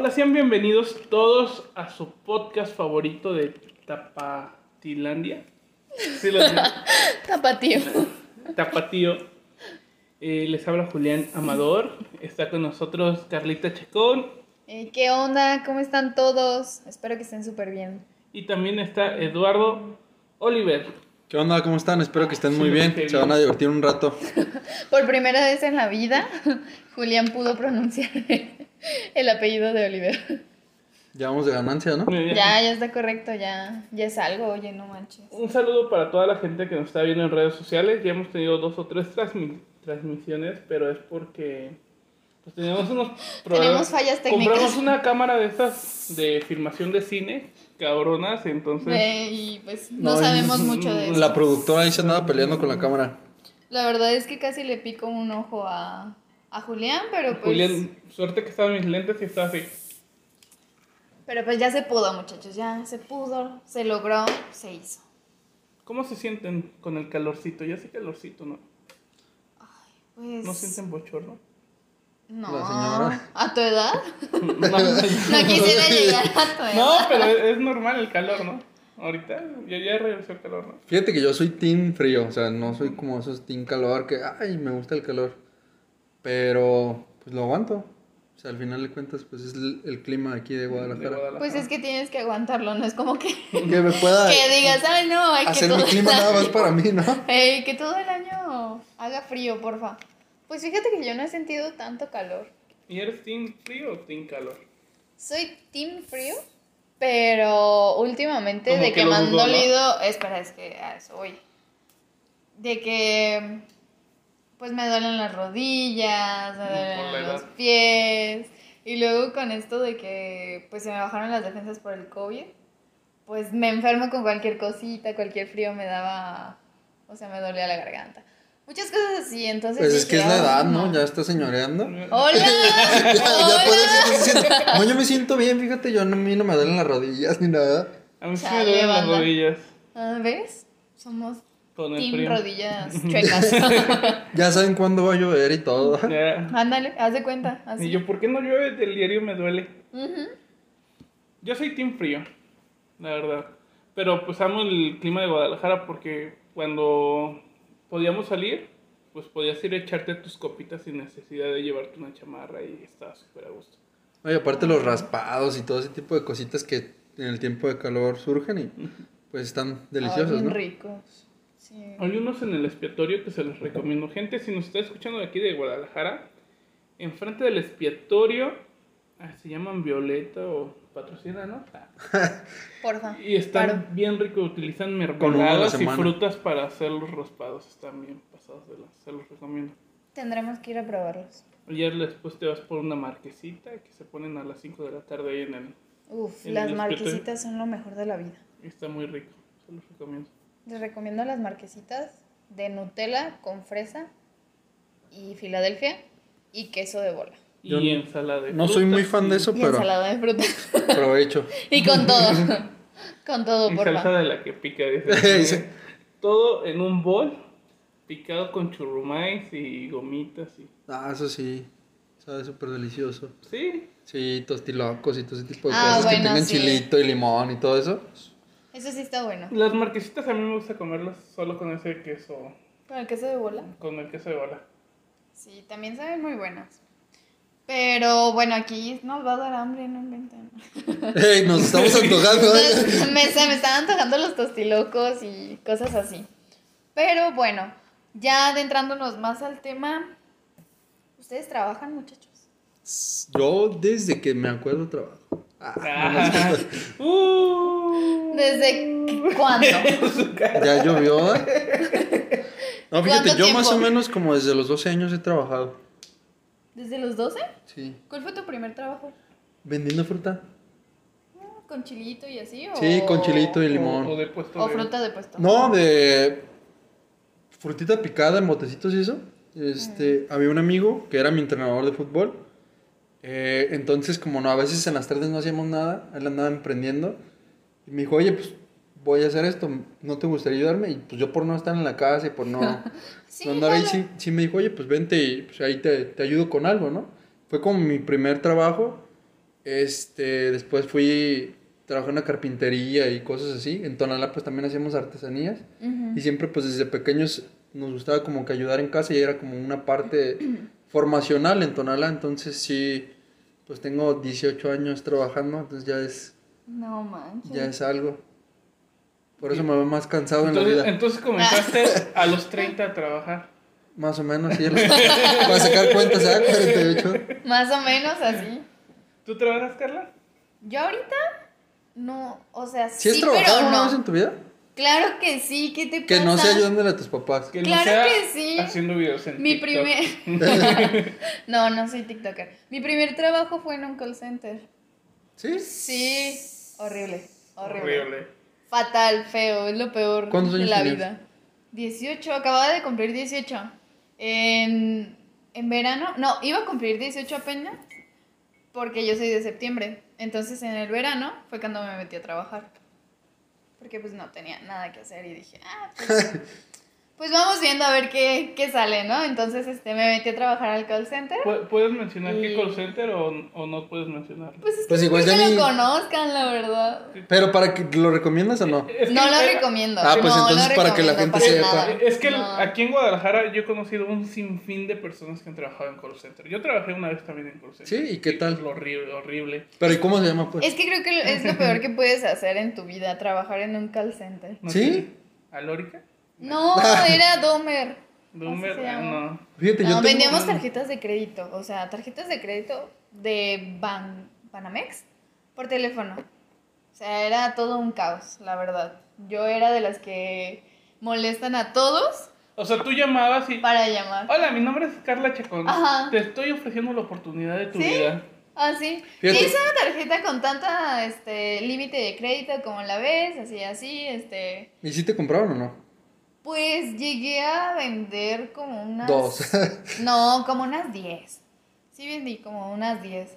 Hola, sean bienvenidos todos a su podcast favorito de Tapatilandia. ¿Sí lo? Tapatío. Tapatío. Eh, les habla Julián Amador. Está con nosotros Carlita Chacón. Eh, ¿Qué onda? ¿Cómo están todos? Espero que estén súper bien. Y también está Eduardo Oliver. ¿Qué onda? ¿Cómo están? Espero que estén Sí, muy bien. Se van a divertir un rato. Por primera vez en la vida, Julián pudo pronunciar el apellido de Oliver. Ya vamos de ganancia, ¿no? Ya, ya está correcto, ya, ya es algo, oye, no manches. Un saludo para toda la gente que nos está viendo en redes sociales. Ya hemos tenido dos o tres transmi- transmisiones, pero es porque pues, teníamos unos Tenemos fallas técnicas. Compramos una cámara de estas de filmación de cine, cabronas, entonces... Eh, y pues no, No, sabemos mucho de eso. La productora ahí se andaba peleando con la cámara. La verdad es que casi le pico un ojo a, a Julián, pero pues, Julián, suerte que estaban mis lentes y estaba así. pero pues ya se pudo, muchachos, ya se pudo, se logró, se hizo. ¿Cómo se sienten con el calorcito? Ya sé calorcito, ¿no? Pues, ¿No sienten bochorno? No, La señora. ¿a tu edad? No, No quisiera llegar a tu edad. no, pero es, es normal el calor, ¿no? Ahorita ya, ya regresó el calor, ¿no? Fíjate que yo soy team frío, o sea, no soy como esos team calor que, ay, me gusta el calor. Pero, pues lo aguanto. O sea, al final de cuentas, pues es el, el clima aquí de De Guadalajara. Guadalajara. Pues es que tienes que aguantarlo, no es como que, Que me pueda que digas, ay no, hay que hacer todo, mi clima nada más para mí, ¿no? Ey, que todo el año haga frío, porfa. Pues fíjate que yo no he sentido tanto calor. ¿Y eres team frío o team calor? Soy team frío, pero últimamente Como de que que, me han dolido, espera, es que a eso voy. De que pues me duelen las rodillas, me la duelen los pies. Y luego con esto de que pues se me bajaron las defensas por el COVID, pues me enfermo con cualquier cosita, cualquier frío me daba, o sea, me dolía la garganta. Muchas cosas así, entonces... Pues es que es la "Ay, edad, ¿no? Ya está señoreando. ¡Hola! ya, ya ¡Hola! puedes siente- No, yo me siento bien, fíjate, yo no, a mí no me duelen las rodillas ni nada. A mí sí me duelen las rodillas Ah, ¿Ves? Somos con el Team rodillas chuecas. Ya saben cuándo va a llover y todo. Ya. Ándale, haz de cuenta. Así. Y yo, ¿por qué no llueve? Del diario me duele. Yo soy team frío, la verdad. Pero pues amo el clima de Guadalajara porque cuando podíamos salir, pues podías ir a echarte tus copitas sin necesidad de llevarte una chamarra y estaba súper a gusto. Oye, aparte los raspados y todo ese tipo de cositas que en el tiempo de calor surgen y pues están Ay, deliciosos, bien ¿no? ricos. Sí. Hay unos en el expiatorio que se los recomiendo. Gente, si nos está escuchando de aquí de Guadalajara, enfrente del expiatorio, ah, se llaman Violeta o Patrocina, ¿no? Ah. Porfa. Y están Claro. bien ricos, utilizan mermeladas y frutas para hacer los raspados. Están bien pasados de las, se los recomiendo. Tendremos que ir a probarlos. Ayer después te vas por una marquesita que se ponen a las 5 de la tarde ahí en el... Uf, En las el marquesitas son lo mejor de la vida. y Está muy rico, se los recomiendo. Les recomiendo las marquesitas de Nutella con fresa y Filadelfia y queso de bola. Y Yo ensalada de No soy muy fan de eso, Y pero ensalada de fruta. aprovecho. y con todo. con todo, Y porfa. salsa de la que pica, Sí. dice. Todo en un bol, picado con churrumais y gomitas y... Ah, eso sí, sabe súper delicioso. Sí, Sí, tostilocos y todo ese tipo de Ah, cosas que tengan sí. chilito y limón y todo eso. Eso sí está bueno. las marquesitas a mí me gusta comerlas solo con ese queso, Con el queso de bola. con el queso de bola. Sí, también saben muy buenas. Pero bueno, aquí nos va a dar hambre, no inventen. ¡Ey, nos estamos antojando! ¿eh? Me, se me están antojando los tostilocos y cosas así. Pero bueno, ya adentrándonos más al tema, ¿ustedes trabajan, muchachos? Yo desde que me acuerdo trabajo. Ah, no. Uh. ¿Desde cuándo? ya llovió. ¿eh? No, fíjate, ¿Cuánto yo más o menos como desde los 12 años he trabajado. ¿Desde los 12? Sí. ¿Cuál fue tu primer trabajo? Vendiendo fruta. ¿Con chilito y así? O... Sí, con chilito y limón. O, o de puesto ¿O de- fruta de puesto? No, de frutita picada en botecitos y eso. Este, había un amigo que era mi entrenador de fútbol. Eh, entonces, como no, a veces en las tardes no hacíamos nada, él andaba emprendiendo. Y me dijo, oye, pues voy a hacer esto, ¿no te gustaría ayudarme? Y pues yo por no estar en la casa y por no, Sí, no andar ahí, sí, sí me dijo, oye, pues vente y pues ahí te, te ayudo con algo, ¿no? Fue como mi primer trabajo Este, después fui, trabajé en una carpintería y cosas así. En Tonalá pues también hacíamos artesanías. Ujú. Y siempre pues desde pequeños nos gustaba como que ayudar en casa y era como una parte formacional en Tonalá. Entonces sí, pues tengo 18 años trabajando, entonces ya es, No manches. ya es algo. Por eso me veo más cansado en la Entonces, vida. entonces comenzaste a los 30 a trabajar. Más o menos, sí. Para sacar cuentas, ¿ah? 48. Más o menos así. ¿Tú trabajas, Carla? Yo ahorita no, o sea, ¿Sí sí, has trabajado pero alguna no. vez en tu vida? Claro que sí, ¿qué te Que pasa? no sea ayudándole a tus papás. Que Claro no sea que sí. haciendo videos en Mi TikTok. primer... no, no soy TikToker. Mi primer trabajo fue en un call center. ¿Sí? Sí, horrible, horrible. Horrible. Fatal, feo, es lo peor ¿Cuántos de años la tenías? vida. 18, acababa de cumplir 18. En, en verano, no, iba a cumplir 18 apenas porque yo soy de septiembre. Entonces en el verano fue cuando me metí a trabajar. Porque pues no tenía nada que hacer y dije, ah, pues, pues vamos viendo a ver qué, qué sale, ¿no? Entonces este, me metí a trabajar al call center. ¿Pu- ¿Puedes mencionar qué Y- call center o, o no puedes mencionarlo? Pues es que Pues no igual creo ya que ni- lo conozcan, la verdad. Pero para que lo recomiendas o no? Es que- No lo recomiendo. Ah, pues no, entonces para que la gente sepa. nada. Es que No. aquí en Guadalajara yo he conocido un sinfín de personas que han trabajado en call center. Yo trabajé una vez también en call center. Sí, ¿y qué tal? Horrible, horrible. Pero ¿y cómo se llama pues? Es que creo que es lo peor que puedes hacer en tu vida, trabajar en un call center. ¿Sí? ¿Alórica? No, era Domer. Doomer, se ah, no. Fíjate, yo No, tengo- vendíamos tarjetas de crédito, o sea, tarjetas de crédito de Ban Banamex por teléfono. O sea, era todo un caos, la verdad. Yo era de las que molestan a todos O sea, tú llamabas y... para llamar. Hola, mi nombre es Carla Chacón. Ajá. Te estoy ofreciendo la oportunidad de tu ¿Sí? vida. Ah, sí. Fíjate. Hice una tarjeta con tanta este límite de crédito como la ves, así, así, este. ¿Y si te compraron o no? Pues llegué a vender como unas. Dos. No, como unas 10. Sí vendí como unas 10.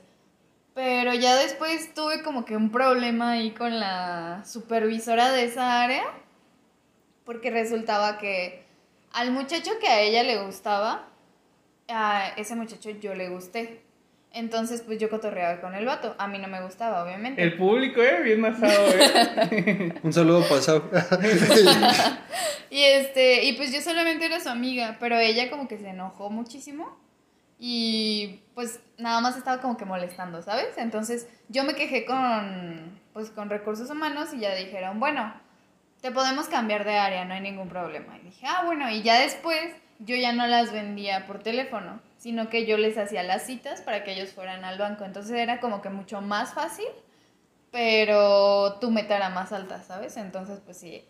Pero ya después tuve como que un problema ahí con la supervisora de esa área. Porque resultaba que al muchacho que a ella le gustaba, a ese muchacho yo le gusté. Entonces, pues yo cotorreaba con el vato. A mí no me gustaba, obviamente. El público, ¿eh? Bien asado, ¿eh? Un saludo pasado. Y este, y pues yo solamente era su amiga, pero ella como que se enojó muchísimo y pues nada más estaba como que molestando, ¿sabes? Entonces yo me quejé con pues con recursos humanos y ya dijeron, bueno, te podemos cambiar de área, no hay ningún problema. Y dije, ah, bueno, y ya después yo ya no las vendía por teléfono, sino que yo les hacía las citas para que ellos fueran al banco. Entonces era como que mucho más fácil, pero tu meta era más alta, ¿sabes? Entonces, pues sí,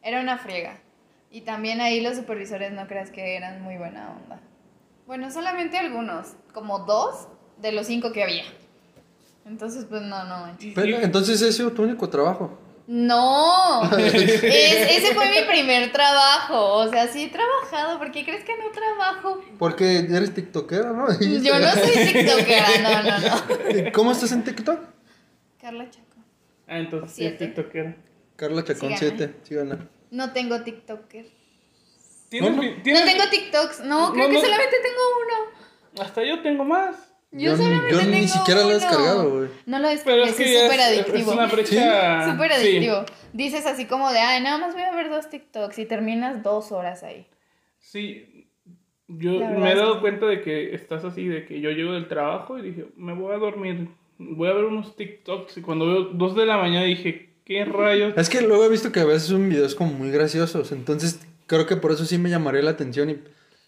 era una friega. Y también ahí los supervisores no creas que eran muy buena onda. Bueno, solamente algunos, como dos de los cinco que había. Entonces, pues no, no. Pero, entonces ese es tu único trabajo. No, Es- ese fue mi primer trabajo. O sea, sí he trabajado. ¿Por qué crees que no trabajo? Porque eres tiktokera, ¿no? Yo no soy tiktokera, no, no, no. ¿Cómo estás en TikTok? Carla Chaco. Ah, entonces sí es tiktokera. Carla Chacón Síganme. 7, síganla. No tengo tiktoker. ¿Tienes, No, tengo TikToks. No, creo No, que no. solamente tengo uno. Hasta yo tengo más. Yo, Yo yo ni siquiera lo he descargado, güey. No lo Pero descargué, es que es súper adictivo. es una brecha. Súper sí. adictivo. Dices así como de, ay, nada más voy a ver dos TikToks y terminas dos horas ahí. Sí, yo me he dado que- cuenta de que estás así, de que yo llego del trabajo y dije, me voy a dormir, voy a ver unos TikToks y cuando veo dos de la mañana dije, ¿qué rayos? Es que luego he visto que a veces son videos como muy graciosos, entonces creo que por eso sí me llamaría la atención y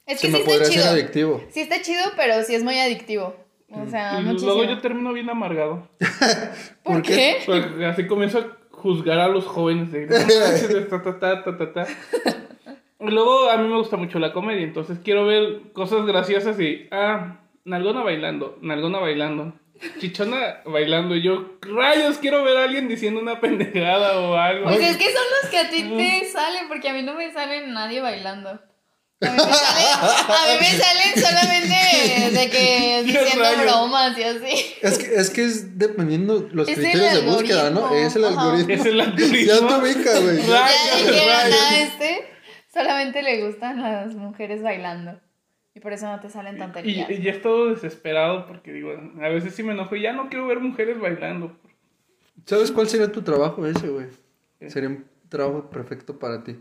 Es se que me sí podría chido. adictivo. Sí está chido, pero sí es muy adictivo. O sea, y muchísimo. luego yo termino bien amargado. ¿Por ¿Por qué? Porque así comienzo a juzgar a los jóvenes de "No manches, de ta, ta, ta, ta, ta, ta". Y luego a mí me gusta mucho la comedia, entonces quiero ver cosas graciosas y, ah, Nalgona bailando, Nalgona bailando, Chichona bailando. Y yo, rayos, quiero ver a alguien diciendo una pendejada o algo. Pues es que son los que a ti te salen, porque a mí no me sale nadie bailando. A mí me salen, a mí me salen solamente de que diciendo bromas y así. Es que, es que es dependiendo los Es criterios de búsqueda, ¿no? Es el ajá. algoritmo. Es el algoritmo. Ya te ubica, güey. Ya dijeron a este, solamente le gustan las mujeres bailando. Y por eso no te salen Y, tonterías. y ya he estado desesperado porque digo, a veces sí me enojo y ya no quiero ver mujeres bailando. ¿Sabes cuál sería tu trabajo ese, güey? Sería un trabajo perfecto para ti.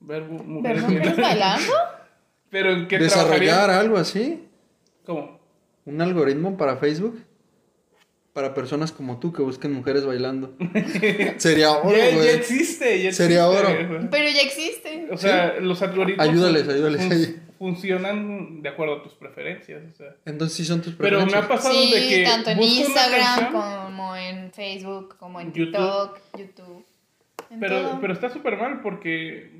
Ver mu- ¿Ver mujeres mujeres bailando. Pero ¿en qué Desarrollar algo así. ¿Cómo? Un algoritmo para Facebook. Para personas como tú que busquen mujeres bailando. Sería oro, ya, ya existe, ya Sería existe. oro. Pero ya existe. O sea, los algoritmos Ayúdales, ayúdales fun- ahí. funcionan de acuerdo a tus preferencias. O sea. Entonces sí son tus Pero me preferencias. ha pasado Sí, de que tanto en busco una Instagram canción, como en Facebook, como en YouTube. TikTok, YouTube. en pero, todo. pero está súper mal porque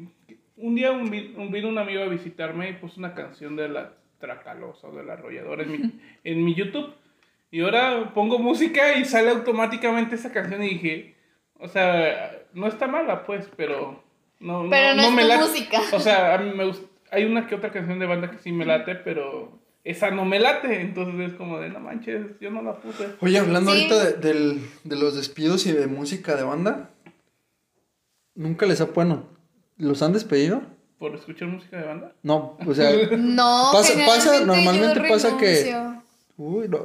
un día un, un- vino un amigo a visitarme y puso una canción de la Tracalosa o de la Arrolladora en mi, en mi YouTube. Y ahora pongo música y sale automáticamente esa canción y dije, o sea, no está mala pues, pero no, Pero no es me tu late. música. O sea, a mí me gusta, hay una que otra canción de banda que sí me late, pero esa no me late. Entonces es como de, no manches, yo no la puse. Oye, hablando Sí. ahorita de, del- de los despidos y de música de banda, nunca les ha, bueno, ¿los han despedido? ¿Por escuchar música de banda? No, o sea, No, Pasa- pasa, normalmente yo pasa que- uy, no.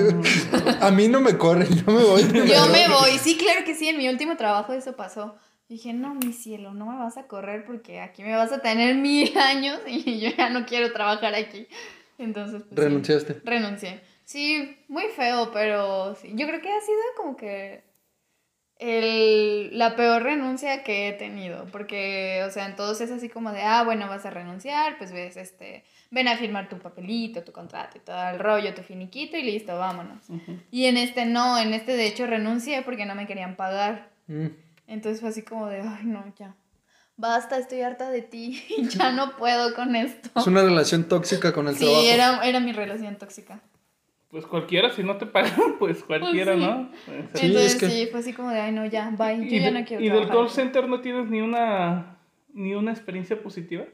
a mí no me corren, yo me voy. Yo me voy, sí, claro que sí, en mi último trabajo eso pasó. Dije, no, mi cielo, no me vas a correr porque aquí me vas a tener mil años y yo ya no quiero trabajar aquí. Entonces, pues, sí, Renunciaste. renuncié. Sí, muy feo, pero sí, yo creo que ha sido como que el, la peor renuncia que he tenido, porque, o sea, en todos es así como de, ah, bueno, vas a renunciar, pues ves, este, ven a firmar tu papelito, tu contrato y todo el rollo, tu finiquito y listo, vámonos. Y en este no, en este de hecho renuncié porque no me querían pagar. Mm. Entonces fue así como de, ay, no, ya. Basta, estoy harta de ti. ya no puedo con esto. Es una relación tóxica con el Sí, trabajo. era, era mi relación tóxica. Pues cualquiera, si no te pagan, pues cualquiera, sí. ¿no? Entonces es que- sí, fue así como de, ay, no, ya, bye. Yo y ya de- no quiero ¿Y del call aquí". center no tienes ni una ni una experiencia positiva?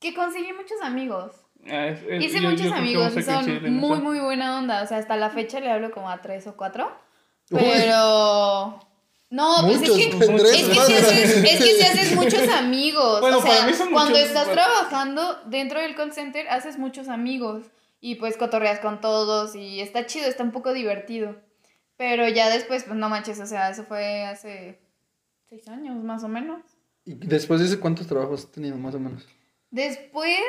Que conseguí muchos amigos. Ah, es- es- Hice yo- muchos amigos y son muy, eso. muy buena onda. O sea, hasta la fecha le hablo como a tres o cuatro. Uy. Pero... No, pues es que... tres, Es que, si haces, es que si haces muchos amigos. Bueno, o sea, para mí son cuando muchos, estás bueno. trabajando dentro del call center, haces muchos amigos. Y pues cotorreas con todos y está chido, está un poco divertido. Pero ya después, pues no manches, o sea, eso fue hace seis años más o menos. ¿Y después de ese cuántos trabajos has tenido, más o menos? Después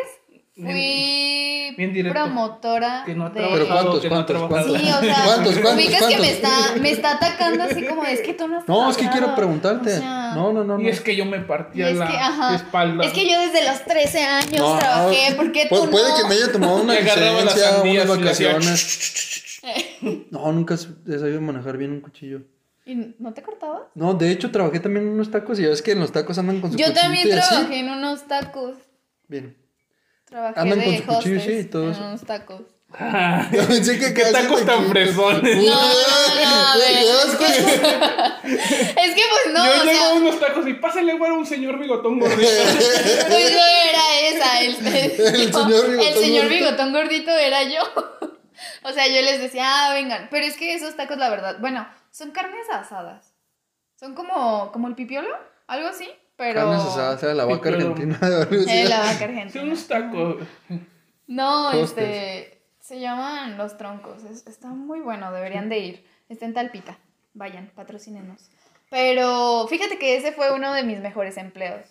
fui bien directo. promotora Que no de... Pero ¿cuántos, que no cuántos, cuántos? Sí, o sea, ¿Cuántos, cuántos, ubicas que cuántos? me está, me está atacando así como, es que tú no has No, es que quiero trabajado". preguntarte. O sea, no, no, no. no. Y es que yo me partía es la que, ajá, espalda. es que yo desde los 13 años No, trabajé, no, ¿por qué pu- tú Puede no? que me haya tomado una licencia, unas vacaciones. No, nunca he sabido manejar bien un cuchillo. ¿Y no te cortabas? No, de hecho trabajé también en unos tacos y ya ves que en los tacos andan con su Yo también y así. trabajé en unos tacos. Bien. Trabajé Andan de con su cuchillo, hostess sí, y todo en unos tacos. Yo pensé que ¿Qué tacos tan fresones? No, no, no, a qué asco. Es que pues no, yo o llego sea, a unos tacos y pásale, güey, un señor bigotón gordito. pues no era esa, el, El no, señor bigotón el señor gordito. bigotón gordito era yo. O sea, yo les decía, ah, vengan, pero es que esos tacos, la verdad, bueno, son carnes asadas. Son como, como el pipiolo, algo así, pero... Carnes asadas, era la vaca pero- argentina. Eh, la vaca argentina. unos tacos. No, Hostes. este, se llaman Los Troncos, es- está muy bueno, deberían de ir. Está en Talpita, vayan, patrocínenos. Pero fíjate que ese fue uno de mis mejores empleos,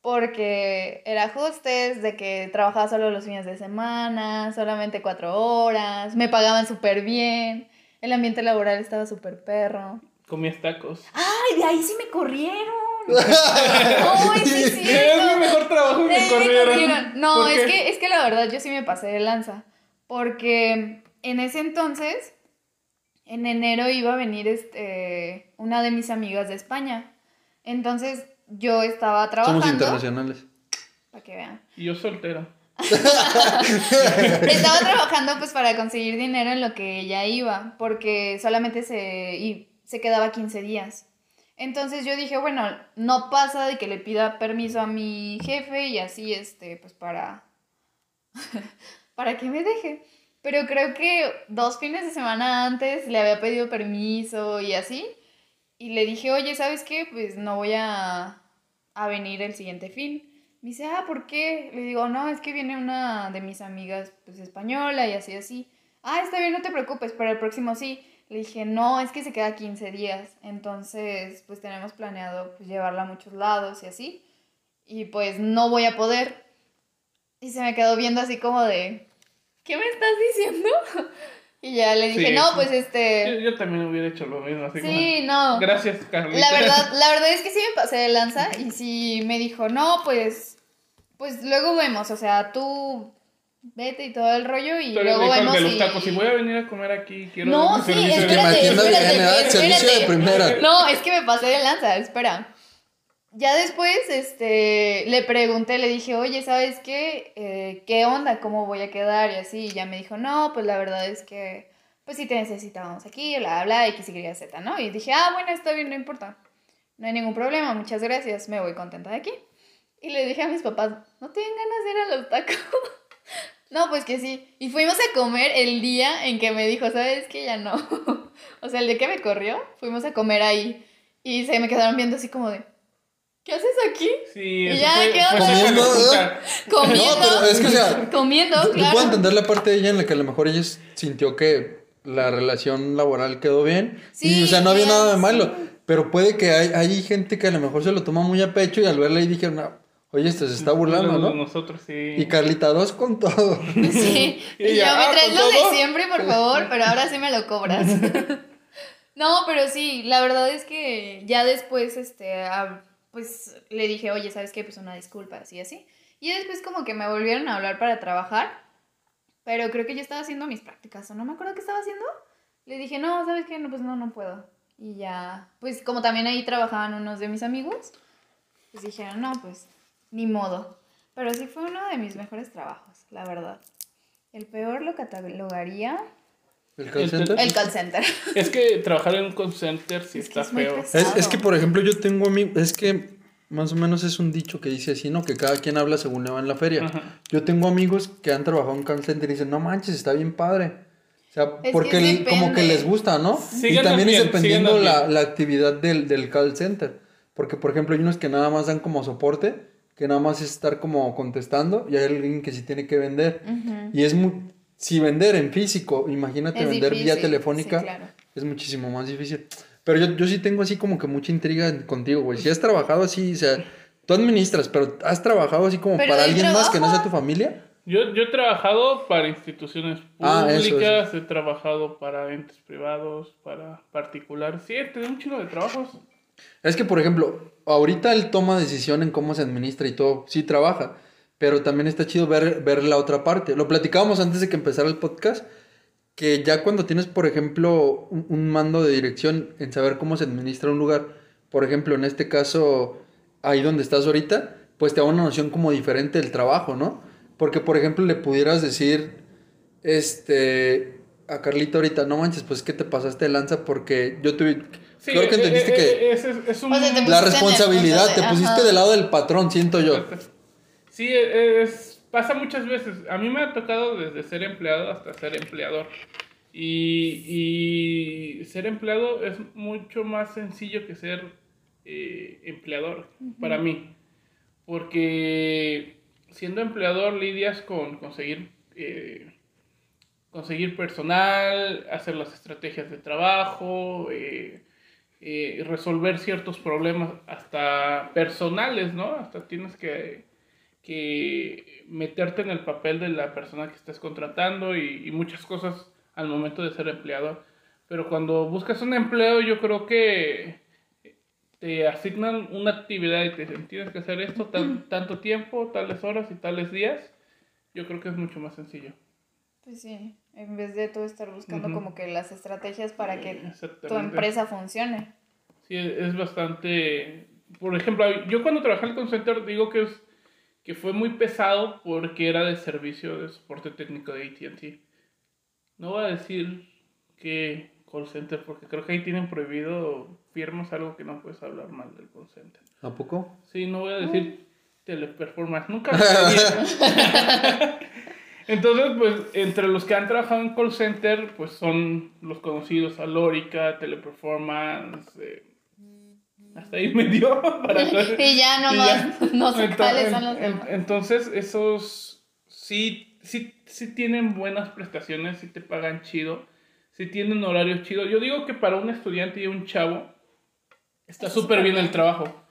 porque era hostess, de que trabajaba solo los fines de semana, solamente cuatro horas, me pagaban súper bien, el ambiente laboral estaba súper perro. Comías tacos. ¡Ay, de ahí sí me corrieron! ¡Ay, sí, es Es mi mejor trabajo me Eh, me corrieron. No, ¿Por es que, es que la verdad yo sí me pasé de lanza. Porque en ese entonces, en enero iba a venir este, una de mis amigas de España. Entonces yo estaba Somos trabajando. internacionales. Para que vean. Y yo soltero. Estaba trabajando pues para conseguir dinero en lo que ella iba. Porque solamente se, y se quedaba 15 días. Entonces yo dije, bueno, no pasa de que le pida permiso a mi jefe y así, este, pues para, para que me deje. Pero creo que dos fines de semana antes le había pedido permiso y así. Y le dije, oye, ¿sabes qué? Pues no voy a, a venir el siguiente fin. Me dice, ah, ¿por qué? Le digo, no, es que viene una de mis amigas, pues española y así, así. Ah, está bien, no te preocupes, para el próximo sí. Le dije, no, es que se queda 15 días. Entonces, pues tenemos planeado pues, llevarla a muchos lados y así. Y pues no voy a poder. Y se me quedó viendo así como de, ¿qué me estás diciendo? Y ya le dije, Sí, no, pues Yo, este... yo también hubiera hecho lo mismo, así Sí, como, no. Gracias, Carlita. La verdad, la verdad es que sí me pasé de lanza y sí me dijo, no, pues, pues luego vemos, o sea, tú vete y todo el rollo y me luego vemos de los y... tacos, si voy a venir a comer aquí, quiero No, sí, servicio de- espérate, espérate. Servicio de espérate. primera. No, es que me pasé de lanza, espera. Ya después, este, le pregunté, le dije, oye, ¿sabes qué? Eh, ¿Qué onda? ¿Cómo voy a quedar? Y así, y ya me dijo, no, pues la verdad es que, pues sí te necesitábamos aquí, bla, bla, X, Y, Z, ¿no? Y dije, ah, bueno, está bien, no importa. No hay ningún problema, muchas gracias, me voy contenta de aquí. Y le dije a mis papás, ¿no tienen ganas de ir a los tacos? No, pues que sí. Y fuimos a comer el día en que me dijo, ¿sabes qué? Ya no. o sea, el día que me corrió, fuimos a comer ahí. Y se me quedaron viendo así como de, ¿qué haces aquí? Sí, Y ya, fue, de Comiendo, azúcar. Comiendo. No, pero es que, o sea, Comiendo, claro. puedo entender la parte de ella en la que a lo mejor ella sintió que la relación laboral quedó bien. y, Sí, o sea, no había nada de sí. malo. Pero puede que hay, hay gente que a lo mejor se lo toma muy a pecho y al verla ahí dijeron, "Ah, oye, este se está burlando, ¿no? Nosotros sí. Y Carlita, dos con todo. Sí. Y Y yo, ya, me traes ¿con lo todo? de siempre, por favor, pero ahora sí me lo cobras. No, pero sí, la verdad es que ya después, este, ah, pues le dije, oye, ¿sabes qué? Pues una disculpa, así, así. Y después como que me volvieron a hablar para trabajar, pero creo que yo estaba haciendo mis prácticas, o no me acuerdo qué estaba haciendo. Le dije, no, ¿sabes qué? No, pues no, no puedo. Y ya, pues como también ahí trabajaban unos de mis amigos, pues dijeron, no, pues ni modo. Pero sí fue uno de mis mejores trabajos, la verdad. El peor lo catalogaría ¿El call center? el call center. Es que trabajar en un call center sí Es está es feo. Es, es que, por ejemplo, yo tengo amigos, es que más o menos es un dicho que dice así, ¿no? Que cada quien habla según le va en la feria. Ajá. Yo tengo amigos que han trabajado en call center y dicen, no manches, está bien padre. O sea, que porque el- como que les gusta, ¿no? Sí, y también bien, es dependiendo la, la actividad del, del call center. Porque, por ejemplo, hay unos que nada más dan como soporte, que nada más es estar como contestando, y hay alguien que sí tiene que vender. Ujú. Y es muy... Si vender en físico, imagínate Es vender vía difícil, telefónica, sí, claro. es muchísimo más difícil. Pero yo, yo sí tengo así como que mucha intriga contigo, güey. Si has trabajado así, o sea, tú administras, pero has trabajado así como Pero para alguien más que no sea trabajo. tu familia. Yo, yo he trabajado para instituciones Ah, eso, públicas, he trabajado para entes privados, para particulares. Sí, he tenido un chingo de trabajos. Es que, por ejemplo, ahorita él toma decisión en cómo se administra y todo, sí trabaja, pero también está chido ver, ver la otra parte. Lo platicábamos antes de que empezara el podcast, que ya cuando tienes, por ejemplo, un, mando de dirección en saber cómo se administra un lugar, por ejemplo, en este caso, ahí donde estás ahorita, pues te da una noción como diferente del trabajo, ¿no? Porque, por ejemplo, le pudieras decir, este, a Carlita ahorita, no manches, pues que te pasaste de lanza porque yo tuve... Sí, creo que eh, entendiste eh, que... eh, es, es- es un... O sea, te La responsabilidad, te pusiste del lado del patrón, siento yo. Sí, es, pasa muchas veces. A mí me ha tocado desde ser empleado hasta ser empleador. Y, y ser empleado es mucho más sencillo que ser eh, empleador para mí. Porque siendo empleador lidias con conseguir, eh, conseguir personal, hacer las estrategias de trabajo, eh, eh, resolver ciertos problemas hasta personales, ¿no? Hasta tienes que, que meterte en el papel de la persona que estás contratando y, y muchas cosas al momento de ser empleador. Pero cuando buscas un empleo, yo creo que te asignan una actividad y te dicen, tienes que hacer esto tan- tanto tiempo, tales horas y tales días. Yo creo que es mucho más sencillo. Pues sí, en vez de tú estar buscando como que las estrategias para que tu empresa funcione. Sí, es bastante... Por ejemplo, yo cuando trabajé en el call center digo que, es, que fue muy pesado porque era de servicio de soporte técnico de AT&T. No voy a decir que call center porque creo que ahí tienen prohibido firmas algo que no puedes hablar mal del call center. ¿A poco? Sí, no voy a decir teleperformance. Nunca. Entonces, pues, entre los que han trabajado en call center, pues son los conocidos Alórica, Teleperformance, eh, Hasta ahí me dio para y ya nomás no sé cuáles son los demás. Entonces, esos sí, sí, sí tienen buenas prestaciones, sí te pagan chido, sí tienen horarios chidos. Yo digo que para un estudiante y un chavo está súper bien el trabajo.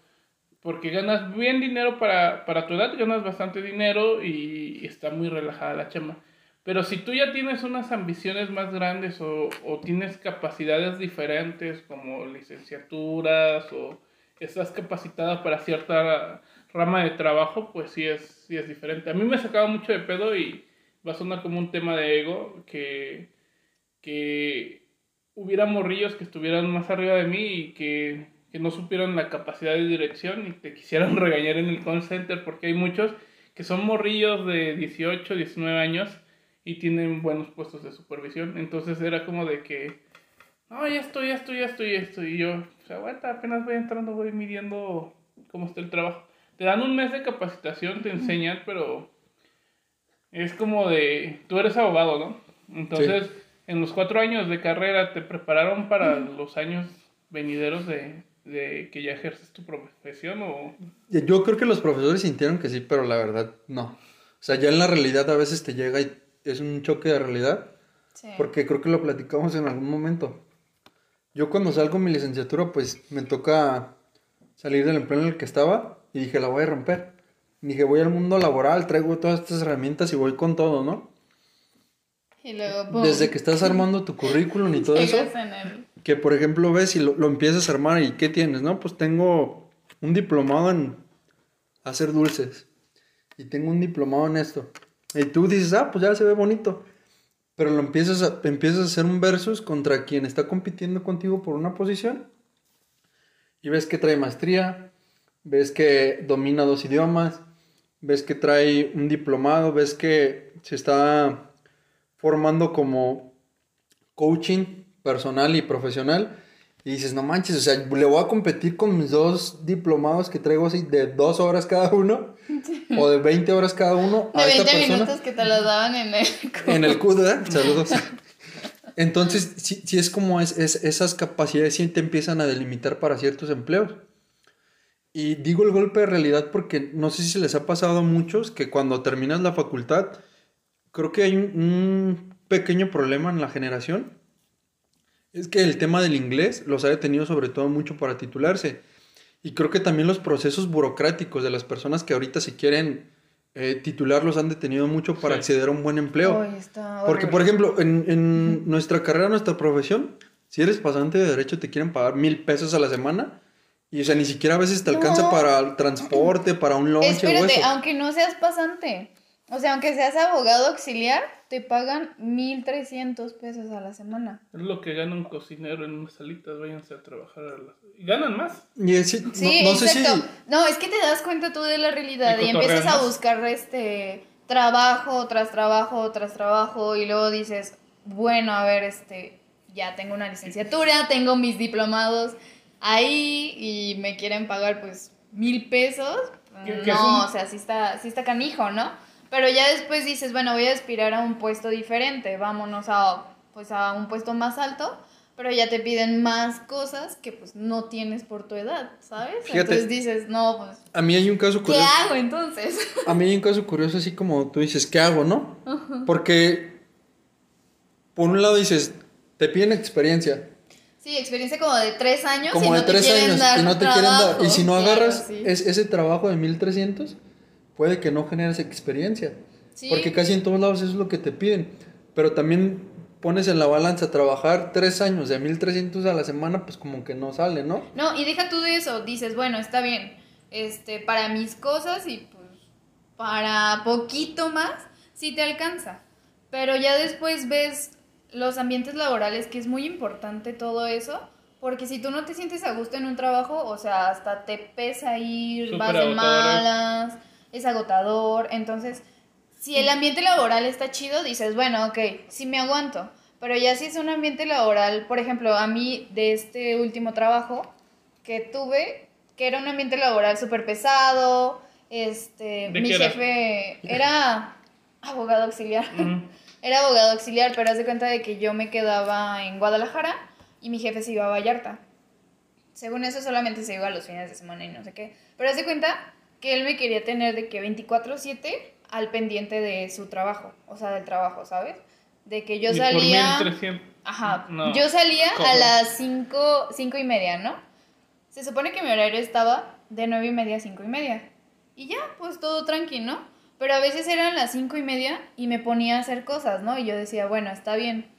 Porque ganas bien dinero para, para tu edad, ganas bastante dinero y está muy relajada la chamba. Pero si tú ya tienes unas ambiciones más grandes o, o tienes capacidades diferentes como licenciaturas o estás capacitada para cierta rama de trabajo, pues sí es, sí es diferente. A mí me sacaba mucho de pedo y va a sonar como un tema de ego que, que hubiera morrillos que estuvieran más arriba de mí y que, que no supieran la capacidad de dirección y te quisieran regañar en el call center porque hay muchos que son morrillos de 18, 19 años y tienen buenos puestos de supervisión. Entonces era como de que, no, ya estoy, ya estoy, ya estoy, ya estoy. Y yo, o sea, aguanta, apenas voy entrando, voy midiendo cómo está el trabajo. Te dan un mes de capacitación, te enseñan, pero es como de, tú eres abogado, ¿no? Entonces, en los cuatro años de carrera te prepararon para los años venideros de, de que ya ejerces tu profesión o... Yo creo que los profesores sintieron que sí, pero la verdad no. O sea, ya en la realidad a veces te llega y es un choque de realidad, Sí. porque creo que lo platicamos en algún momento. Yo cuando salgo mi licenciatura, pues me toca salir del empleo en el que estaba y dije, la voy a romper. Y dije, voy al mundo laboral, traigo todas estas herramientas y voy con todo, ¿no? Y luego, pum, Desde que estás armando tu currículum y todo eso, llegas en el- que por ejemplo ves y lo, lo empiezas a armar y ¿qué tienes? No, pues tengo un diplomado en hacer dulces y tengo un diplomado en esto. Y tú dices, ah, pues ya se ve bonito. Pero lo empiezas a, empiezas a hacer un versus contra quien está compitiendo contigo por una posición y ves que trae maestría, ves que domina dos idiomas, ves que trae un diplomado, ves que se está formando como coaching personal y profesional. Y dices, no manches, o sea, le voy a competir con mis dos diplomados que traigo así de dos horas cada uno, o de 20 horas cada uno, De a esta 20 persona minutos que te las daban en el... en el CUD, ¿verdad? Saludos. Entonces, sí, sí es como es, es- esas capacidades sí te empiezan a delimitar para ciertos empleos. Y digo el golpe de realidad porque no sé si se les ha pasado a muchos que cuando terminas la facultad, creo que hay un, un pequeño problema en la generación. Es que el tema del inglés los ha detenido sobre todo mucho para titularse. Y creo que también los procesos burocráticos de las personas que ahorita se quieren eh, titular los han detenido mucho para Sí. acceder a un buen empleo. Uy, Porque, por ejemplo, en, en nuestra carrera, nuestra profesión, si eres pasante de derecho, te quieren pagar mil pesos a la semana. Y, o sea, ni siquiera a veces te alcanza No. para el transporte, para un lonche o Espérate, eso. aunque no seas pasante, o sea, aunque seas abogado auxiliar, te pagan 1.300 pesos a la semana. Es lo que gana un cocinero en unas salitas, váyanse a trabajar a las... Y ganan más. Y es- sí, Sí, no, no sé si... exacto. No, es que te das cuenta tú de la realidad Y y empiezas a buscar este trabajo tras trabajo tras trabajo y luego dices, bueno, a ver, este, ya tengo una licenciatura, tengo mis diplomados ahí y me quieren pagar pues mil pesos. No, un- o sea, sí está, sí está canijo, ¿no? Pero ya después dices, bueno, voy a aspirar a un puesto diferente, vámonos a, pues, a un puesto más alto, pero ya te piden más cosas que pues no tienes por tu edad, ¿sabes? Fíjate. Entonces dices, no, pues, A mí hay un caso ¿qué curioso. hago entonces? A mí hay un caso curioso así como tú dices, ¿qué hago, no? Porque, por un lado dices, te piden experiencia. Sí, experiencia como de tres años y como no de tres te años dar y no te quieren dar. Y si no Claro, agarras sí. es- ese trabajo de 1300, puede que no generes experiencia. Sí. Porque casi en todos lados eso es lo que te piden. Pero también pones en la balanza trabajar tres años de 1300 a la semana, pues como que no sale, ¿no? No, y deja tú de eso, dices, bueno, está bien, este, para mis cosas y pues para poquito más, sí te alcanza. Pero ya después ves los ambientes laborales, que es muy importante todo eso, porque si tú no te sientes a gusto en un trabajo, o sea, hasta te pesa ir, Súper vas de es. malas, es agotador, entonces, si el ambiente laboral está chido, dices, bueno, ok, sí me aguanto. Pero ya si es un ambiente laboral, por ejemplo, a mí de este último trabajo que tuve, que era un ambiente laboral súper pesado, este, ¿De mi era? jefe era abogado auxiliar. Era abogado auxiliar, pero haz de cuenta de que yo me quedaba en Guadalajara y mi jefe se iba a Vallarta. según eso solamente se iba los fines de semana y no sé qué. Pero hace cuenta que él me quería tener de que 24/7 al pendiente de su trabajo, o sea, del trabajo, ¿sabes? De que yo salía... 1300. Ajá, No. yo salía ¿Cómo? a las 5, cinco y media, ¿no? Se supone que mi horario estaba de nueve y media a cinco y media. Y ya, pues todo tranqui, ¿no? Pero a veces eran las cinco y media y me ponía a hacer cosas, ¿no? Y yo decía, bueno, está bien.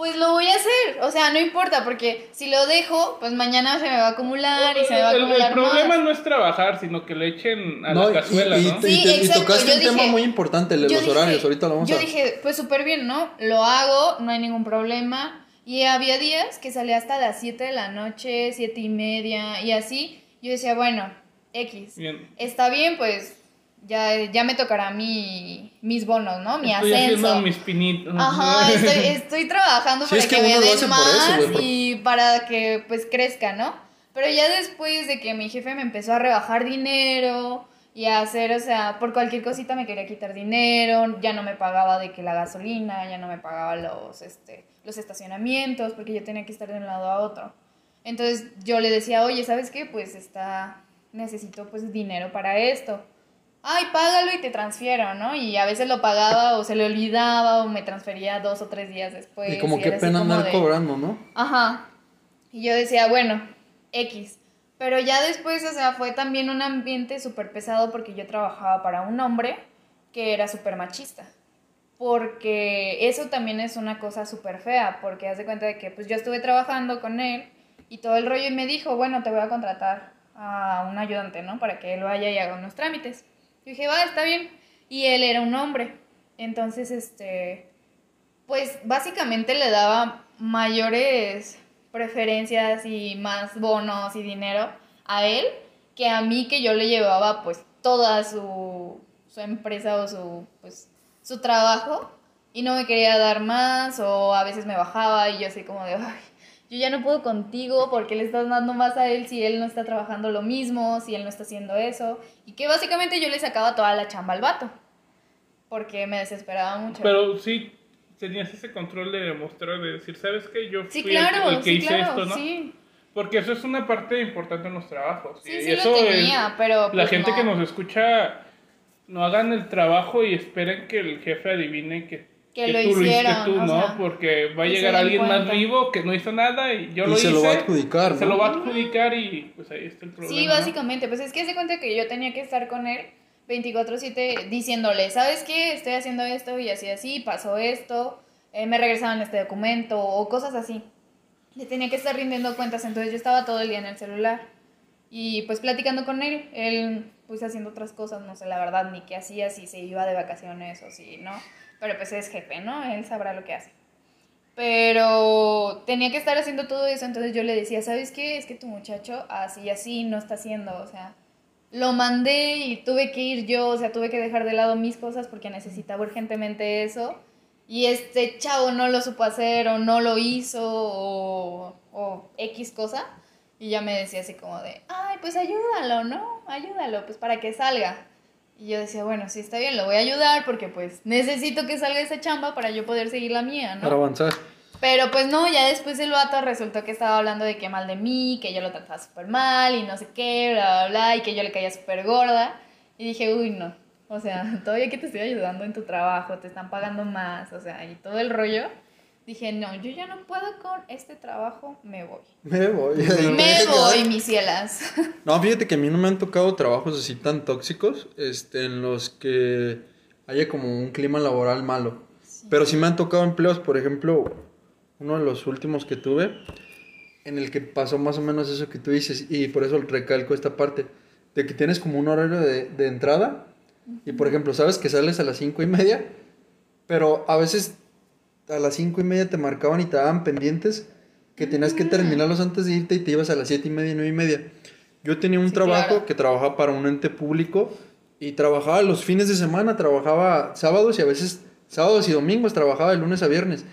Pues lo voy a hacer, o sea, no importa, porque si lo dejo, pues mañana se me va a acumular y se me va a el, el acumular problema más. no es trabajar, sino que le echen a No, la cazuela, y, y- ¿no? y Sí, te- y tocaste yo un tema muy importante, el de Yo los dije- horarios. Ahorita lo vamos Yo a dije, pues súper bien, ¿no? Lo hago, no hay ningún problema. Y había días que salía hasta las 7 de la noche, siete y media, y así. Yo decía, bueno, X. Bien. Está bien, pues ya, ya me tocará mi, mis bonos, ¿no? Mi Estoy ascenso. haciendo mis pinitos. Ajá, estoy, estoy trabajando Sí, para es que, que me den más eso, y para que pues crezca, ¿no? Pero ya después de que mi jefe me empezó a rebajar dinero y a hacer, o sea, por cualquier cosita me quería quitar dinero, ya no me pagaba de que la gasolina, ya no me pagaba los, este, los estacionamientos, porque yo tenía que estar de un lado a otro. Entonces yo le decía, oye, ¿sabes qué? Pues está, necesito pues dinero para esto. Ay, págalo y te transfiero, ¿no? Y a veces lo pagaba o se le olvidaba o me transfería dos o tres días después. Y como y qué pena como andar de- cobrando, ¿no? Ajá. Y yo decía, bueno, X. Pero ya después, o sea, fue también un ambiente súper pesado porque yo trabajaba para un hombre que era súper machista. Porque eso también es una cosa súper fea, porque haz de cuenta de que pues yo estuve trabajando con él y todo el rollo y me dijo, bueno, te voy a contratar a un ayudante, ¿no? Para que él vaya y haga unos trámites. Dije, va, está bien. Y él era un hombre. Entonces, este, pues básicamente le daba mayores preferencias y más bonos y dinero a él que a mí que yo le llevaba pues toda su, su empresa o su pues su trabajo y no me quería dar más o a veces me bajaba y yo así como de ay yo ya no puedo contigo porque le estás dando más a él si él no está trabajando lo mismo, si él no está haciendo eso. Y que básicamente yo le sacaba toda la chamba al vato. Porque me desesperaba mucho. Pero sí tenías ese control de demostrar, de decir, ¿sabes qué? Yo fui sí, el- claro, el, que sí, hice claro, esto, ¿no? sí. Porque eso es una parte importante en los trabajos. Sí, y sí eso lo es- tenía, pero la pues, gente no. que nos escucha no hagan el trabajo y esperen que el jefe adivine que, Que lo tú lo hiciste hicieron, tú, o ¿no? sea, Porque va a que se llegar alguien más cuenta. vivo que no hizo nada y yo Y lo se hice. lo va a adjudicar, Se ¿no? lo va a adjudicar y pues ahí está el problema. Sí, ¿no? básicamente, pues es que se cuenta que yo tenía que estar con él 24/7 diciéndole, ¿sabes qué? Estoy haciendo esto y así, así, pasó esto, eh, me regresaron este documento o cosas así. Le tenía que estar rindiendo cuentas, entonces yo estaba todo el día en el celular y pues platicando con él, él pues haciendo otras cosas, no sé la verdad ni qué hacía, si se iba de vacaciones o si no, pero pues es jefe, ¿no? Él sabrá lo que hace. Pero tenía que estar haciendo todo eso, entonces yo le decía, ¿sabes qué? Es que tu muchacho así y así no está haciendo, o sea, lo mandé y tuve que ir yo, o sea, tuve que dejar de lado mis cosas porque necesitaba urgentemente eso. Y este chavo no lo supo hacer o no lo hizo o, o X cosa. Y ya me decía así como de, ay, pues ayúdalo, ¿no? Ayúdalo, pues para que salga. Y yo decía, bueno, sí está bien, lo voy a ayudar porque pues necesito que salga esa chamba para yo poder seguir la mía, ¿no? Para avanzar. Pero pues no, ya después el vato resultó que estaba hablando de que mal de mí, que yo lo trataba súper mal y no sé qué, bla, bla, bla, y que yo le caía súper gorda. Y dije, uy, no. O sea, todavía que te estoy ayudando en tu trabajo, te están pagando más, o sea, y todo el rollo. Dije, no, yo ya no puedo con este trabajo, me voy. Me voy. Me voy, mis cielas. No, fíjate que a mí no me han tocado trabajos así tan tóxicos, este, en los que haya como un clima laboral malo. Pero sí me han tocado empleos, por ejemplo, uno de los últimos que tuve, en el que pasó más o menos eso que tú dices, y por eso recalco esta parte, de que tienes como un horario de, de entrada, y por ejemplo, sabes que sales a las cinco y media, pero a veces a las cinco y media te marcaban y te daban pendientes que tenías que terminarlos antes de irte y te ibas a las siete y media, nueve y media. Yo tenía un Sí, trabajo claro. que trabajaba para un ente público y trabajaba los fines de semana, trabajaba sábados y a veces sábados y domingos, trabajaba de lunes a viernes.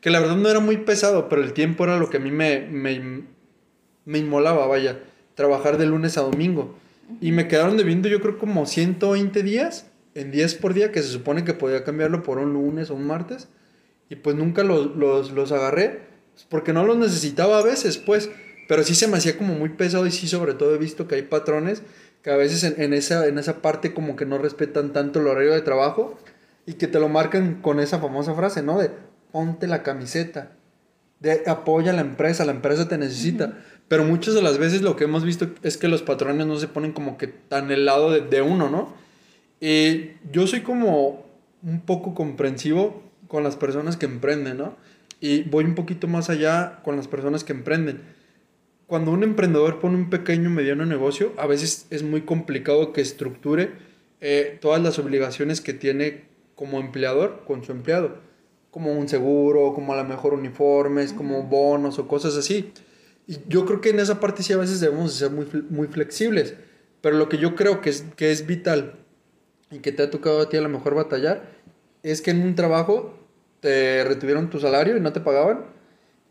Que la verdad no era muy pesado, pero el tiempo era lo que a mí me, me, me inmolaba, vaya, trabajar de lunes a domingo. Y me quedaron debiendo yo creo como 120 días en 10 por día, que se supone que podía cambiarlo por un lunes o un martes. Y pues nunca los, los, los agarré, porque no los necesitaba a veces, pues. pero sí se me hacía como muy pesado y sí sobre todo he visto que hay patrones que a veces en, en esa, en esa parte como que no respetan tanto el horario de trabajo y que te lo marcan con esa famosa frase, ¿no? De ponte la camiseta, de apoya a la empresa, la empresa te necesita. Pero muchas de las veces lo que hemos visto es que los patrones no se ponen como que tan el lado de, de uno, ¿no? Y yo soy como un poco comprensivo con las personas que emprenden, ¿no? Y voy un poquito más allá con las personas que emprenden. Cuando un emprendedor pone un pequeño o mediano negocio, a veces es muy complicado que estructure eh, todas las obligaciones que tiene como empleador con su empleado, como un seguro, como a lo mejor uniformes, como bonos o cosas así. Y yo creo que en esa parte sí a veces debemos de ser muy, muy flexibles, pero lo que yo creo que es, que es vital y que te ha tocado a ti a lo mejor batallar es que en un trabajo te retuvieron tu salario y no te pagaban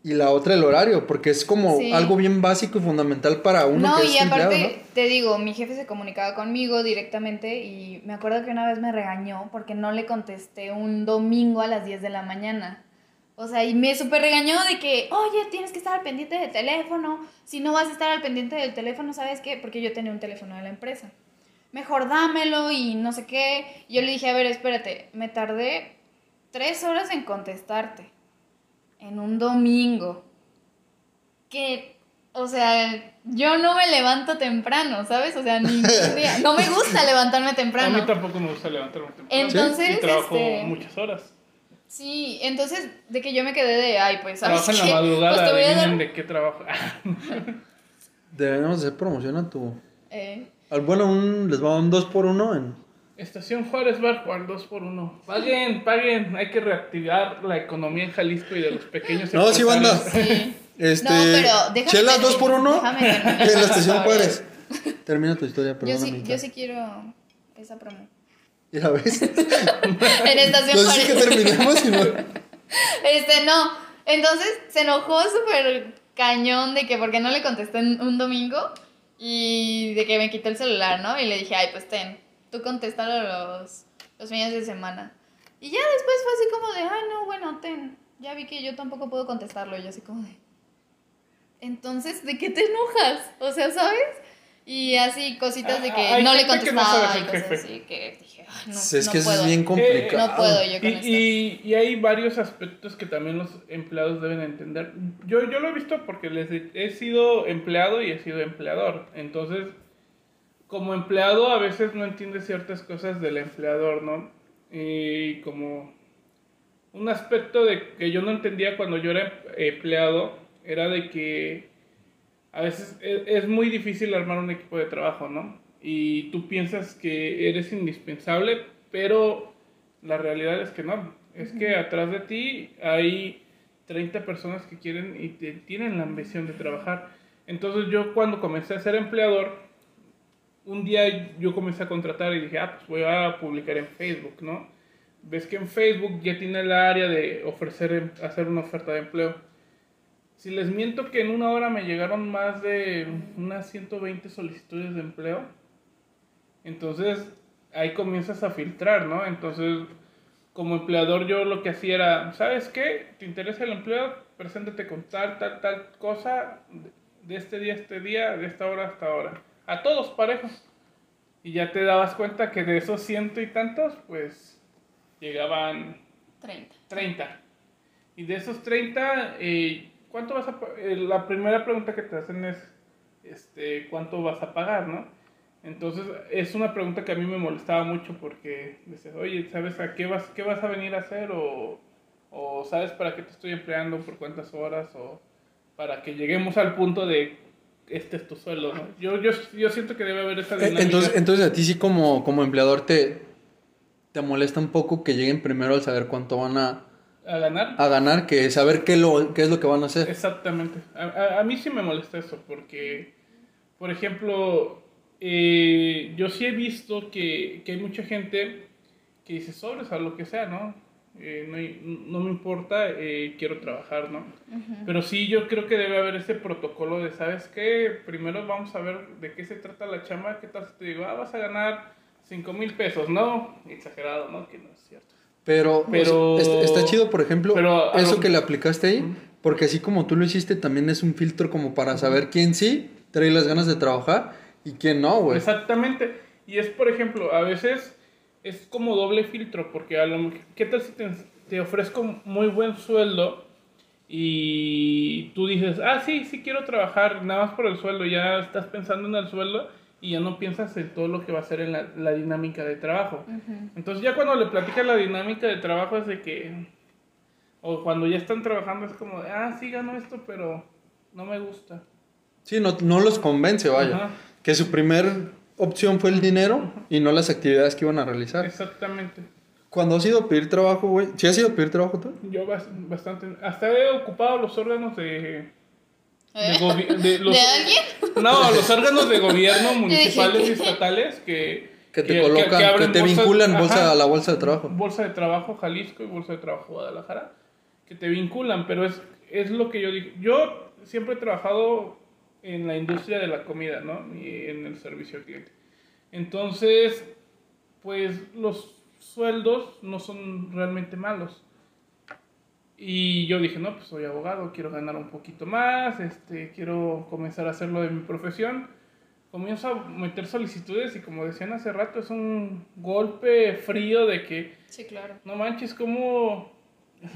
y la otra el horario, porque es como Sí. algo bien básico y fundamental para uno No, que es y aparte, empleado, ¿no? te digo, mi jefe se comunicaba conmigo directamente y me acuerdo que una vez me regañó porque no le contesté un domingo a las 10 de la mañana. O sea, y me súper regañó de que, oye, tienes que estar al pendiente del teléfono. Si no vas a estar al pendiente del teléfono, ¿sabes qué? Porque yo tenía un teléfono de la empresa. Mejor dámelo y no sé qué. Yo le dije, a ver, espérate, me tardé tres horas en contestarte. En un domingo que, o sea, yo no me levanto temprano, ¿sabes? O sea, ningún día. No me gusta levantarme A mí temprano. tampoco me gusta levantarme temprano. Entonces, y trabajo este- muchas horas. Sí, entonces, de que yo me quedé de, ay, pues, ¿sabes en la madrugada, Pues te voy a dar... de qué trabajo. Debemos hacer promoción a tu... Eh, Al bueno, un, les va un 2 por 1 en... Estación Juárez Bar Juan 2 por 1 Paguen, paguen. Hay que reactivar la economía en Jalisco y de los pequeños No, sí, banda. sí. Este, No, pero déjame Chelas terminar- 2 por 1 déjame terminar en la estación. Juárez. Termina tu historia, Yo perdóname. sí, yo sí quiero esa promo. ¿Y la ves? En Estación sé si que Juárez. terminemos y no... Este, no. Entonces se enojó súper cañón de que porque no le contesté en un domingo y de que me quitó el celular, ¿no? Y le dije, ay, pues ten, tú contéstalo los, los fines de semana. Y ya después fue así como de, ay, no, bueno, ten. Ya vi que yo tampoco puedo contestarlo. Y yo así como de, entonces, ¿de qué te enojas? O sea, ¿sabes? Y así cositas de que Ah, no le gente que no contestaba y cosas así que dije, ay, no, es no que eso puedo. es bien complicado. No puedo yo con Y, esto. y, y hay varios aspectos que también los empleados deben entender. Yo, yo lo he visto porque les he, he sido empleado y he sido empleador. Entonces, como empleado a veces no entiendes ciertas cosas del empleador, ¿no? Y como un aspecto de que yo no entendía cuando yo era empleado era de que a veces es, es muy difícil armar un equipo de trabajo, ¿no? Y tú piensas que eres indispensable, pero la realidad es que no. Es que atrás de ti hay 30 personas que quieren y te- tienen la ambición de trabajar. Entonces yo cuando comencé a ser empleador, un día yo comencé a contratar y dije, ah, pues voy a publicar en Facebook, ¿no? Ves que en Facebook ya tiene el área de ofrecer, em- hacer una oferta de empleo. Si les miento que en una hora me llegaron más de unas 120 solicitudes de empleo, entonces ahí comienzas a filtrar, ¿no? Entonces, como empleador yo lo que hacía era, ¿sabes qué? ¿Te interesa el empleo? Preséntate con tal, tal, tal cosa, de este día a este día, de esta hora hasta ahora. A todos parejos. Y ya te dabas cuenta que de esos ciento y tantos, pues llegaban 30. 30. Y de esos 30, eh, ¿cuánto vas a eh, La primera pregunta que te hacen es, este, ¿cuánto vas a pagar, no? Entonces, es una pregunta que a mí me molestaba mucho porque dices, oye, ¿sabes a qué vas, qué vas a venir a hacer? O, o ¿sabes para qué te estoy empleando? ¿Por cuántas horas? O para que lleguemos al punto de, este es tu sueldo, ¿no? Yo, yo, yo siento que debe haber esa Eh, dinámica. Entonces, entonces a ti sí como, como empleador te, te molesta un poco que lleguen primero al saber cuánto van a, a ganar. a ganar que saber qué, lo, qué es lo que van a hacer. Exactamente. A, a- a mí sí me molesta eso, porque, por ejemplo, eh, yo sí he visto que, que hay mucha gente que dice sobres a lo que sea, ¿no? Eh, no, hay- no me importa, eh, quiero trabajar, ¿no? Pero sí, yo creo que debe haber ese protocolo de, ¿sabes qué? Primero vamos a ver de qué se trata la chamba, qué tal si te digo, ah, vas a ganar 5 mil pesos, ¿no? Exagerado, ¿no? Que no es cierto. Pero, Pero- o sea, está, chido, por ejemplo, pero eso lo- que le aplicaste ahí, Porque así como tú lo hiciste, también es un filtro como para saber quién sí trae las ganas de trabajar y quién no, güey. Exactamente. Y es, por ejemplo, a veces es como doble filtro, porque a lo ¿qué tal si te, te ofrezco muy buen sueldo y tú dices, ah, sí, sí quiero trabajar, nada más por el sueldo, ya estás pensando en el sueldo y ya no piensas en todo lo que va a ser en la, la dinámica de trabajo. Entonces ya cuando le platicas la dinámica de trabajo es de que, o cuando ya están trabajando es como, de, ah, sí gano esto, pero no me gusta. Sí, no, no los convence, vaya. Que su primer opción fue el dinero y no las actividades que iban a realizar. Exactamente. Cuando has ido a pedir trabajo, güey, ¿sí has ido a pedir trabajo tú? Yo bas- bastante, hasta he ocupado los órganos de... ¿Eh? De, de los- ¿De alguien? No, los órganos de gobierno municipales y estatales que... Que te colocan, que, te bolsas- vinculan bolsa, ajá, a la bolsa de trabajo. Bolsa de trabajo Jalisco y bolsa de trabajo Guadalajara, que te vinculan, pero es, es lo que yo digo. Yo siempre he trabajado en la industria de la comida, ¿no? Y en el servicio al cliente. Entonces, pues los sueldos no son realmente malos. Y yo dije, no, pues soy abogado, quiero ganar un poquito más, este, quiero comenzar a hacerlo de mi profesión. Comienzo a meter solicitudes y como decían hace rato, es un golpe frío de que, Sí, claro. no manches, como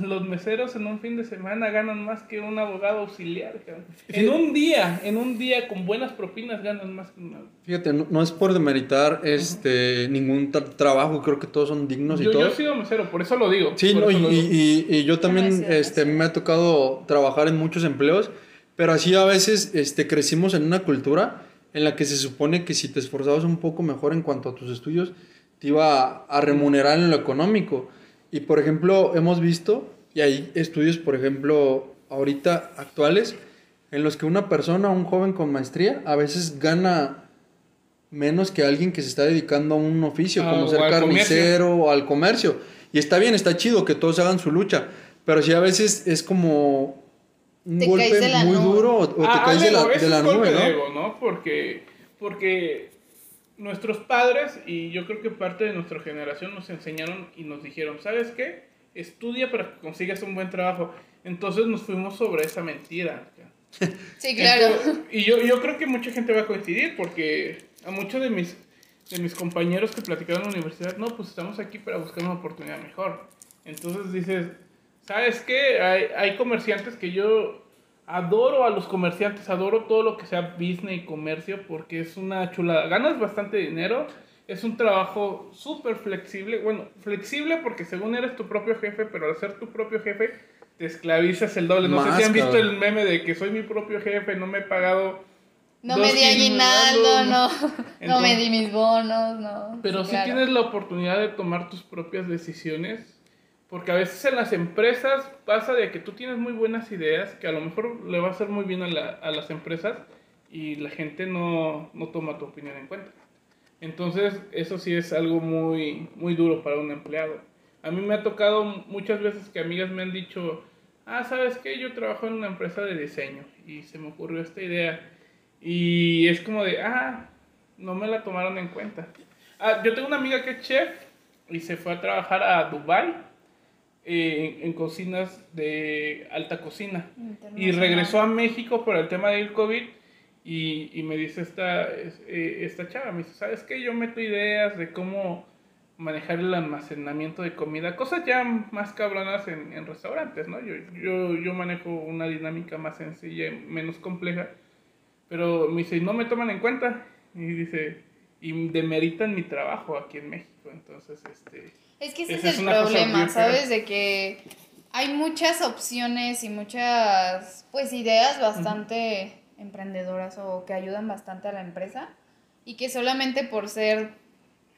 los meseros en un fin de semana ganan más que un abogado auxiliar. cabrón. En un día, en un día con buenas propinas ganan más que un Fíjate, no, no es por demeritar este ningún tra- trabajo, creo que todos son dignos y yo, yo todo. he sido mesero, por eso lo digo. Sí, no, y, lo digo. y- y yo también cierto, este, sí. me ha tocado trabajar en muchos empleos, pero así a veces este, crecimos en una cultura en la que se supone que si te esforzabas un poco mejor en cuanto a tus estudios, te iba a, a remunerar en lo económico. Y por ejemplo, hemos visto, y hay estudios, por ejemplo, ahorita actuales, en los que una persona, un joven con maestría, a veces gana menos que alguien que se está dedicando a un oficio, Ah, como ser al carnicero o al comercio. Y está bien, está chido que todos hagan su lucha, pero sí a veces es como un Te golpe muy nube. duro o, o te Ah, caes de la, de nube, de ¿no? ego, ¿no? Porque, porque nuestros padres, y yo creo que parte de nuestra generación nos enseñaron y nos dijeron, ¿sabes qué? Estudia para que consigas un buen trabajo. Entonces nos fuimos sobre esa mentira. Sí, claro. Entonces, y yo, yo creo que mucha gente va a coincidir porque a muchos de mis, de mis compañeros que platicaron en la universidad, no, pues estamos aquí para buscar una oportunidad mejor. Entonces dices, ¿sabes qué? Hay, hay comerciantes que yo adoro a los comerciantes, adoro todo lo que sea business y comercio porque es una chulada. Ganas bastante dinero, es un trabajo súper flexible. Bueno, flexible porque según eres tu propio jefe, pero al ser tu propio jefe te esclavizas el doble. No sé si han visto cabrón. el meme de que soy mi propio jefe, no me he pagado. No me di aguinaldo, no. No me di mis bonos, no. Pero Sí, sí claro. tienes la oportunidad de tomar tus propias decisiones. Porque a veces en las empresas pasa de que tú tienes muy buenas ideas que a lo mejor le va a hacer muy bien a, la- a las empresas y la gente no, no toma tu opinión en cuenta. Entonces, eso sí es algo muy, muy duro para un empleado. A mí me ha tocado muchas veces que amigas me han dicho, ah, ¿sabes qué? Yo trabajo en una empresa de diseño y se me ocurrió esta idea. Y es como de, ah, no me la tomaron en cuenta. Ah, yo tengo una amiga que es chef y se fue a trabajar a Dubai eh, en, en cocinas de alta cocina. Y regresó a México por el tema del COVID y, y me dice esta, es- eh, esta chava, me dice, ¿sabes qué? Yo meto ideas de cómo manejar el almacenamiento de comida, cosas ya más cabronas en, en restaurantes, ¿no? Yo, yo, yo manejo una dinámica más sencilla, y menos compleja, pero me dice, no me toman en cuenta, y dice, y demeritan mi trabajo aquí en México, entonces, este... Es que ese es el problema. ¿sabes? De que hay muchas opciones y muchas, pues, ideas bastante emprendedoras o que ayudan bastante a la empresa y que solamente por ser,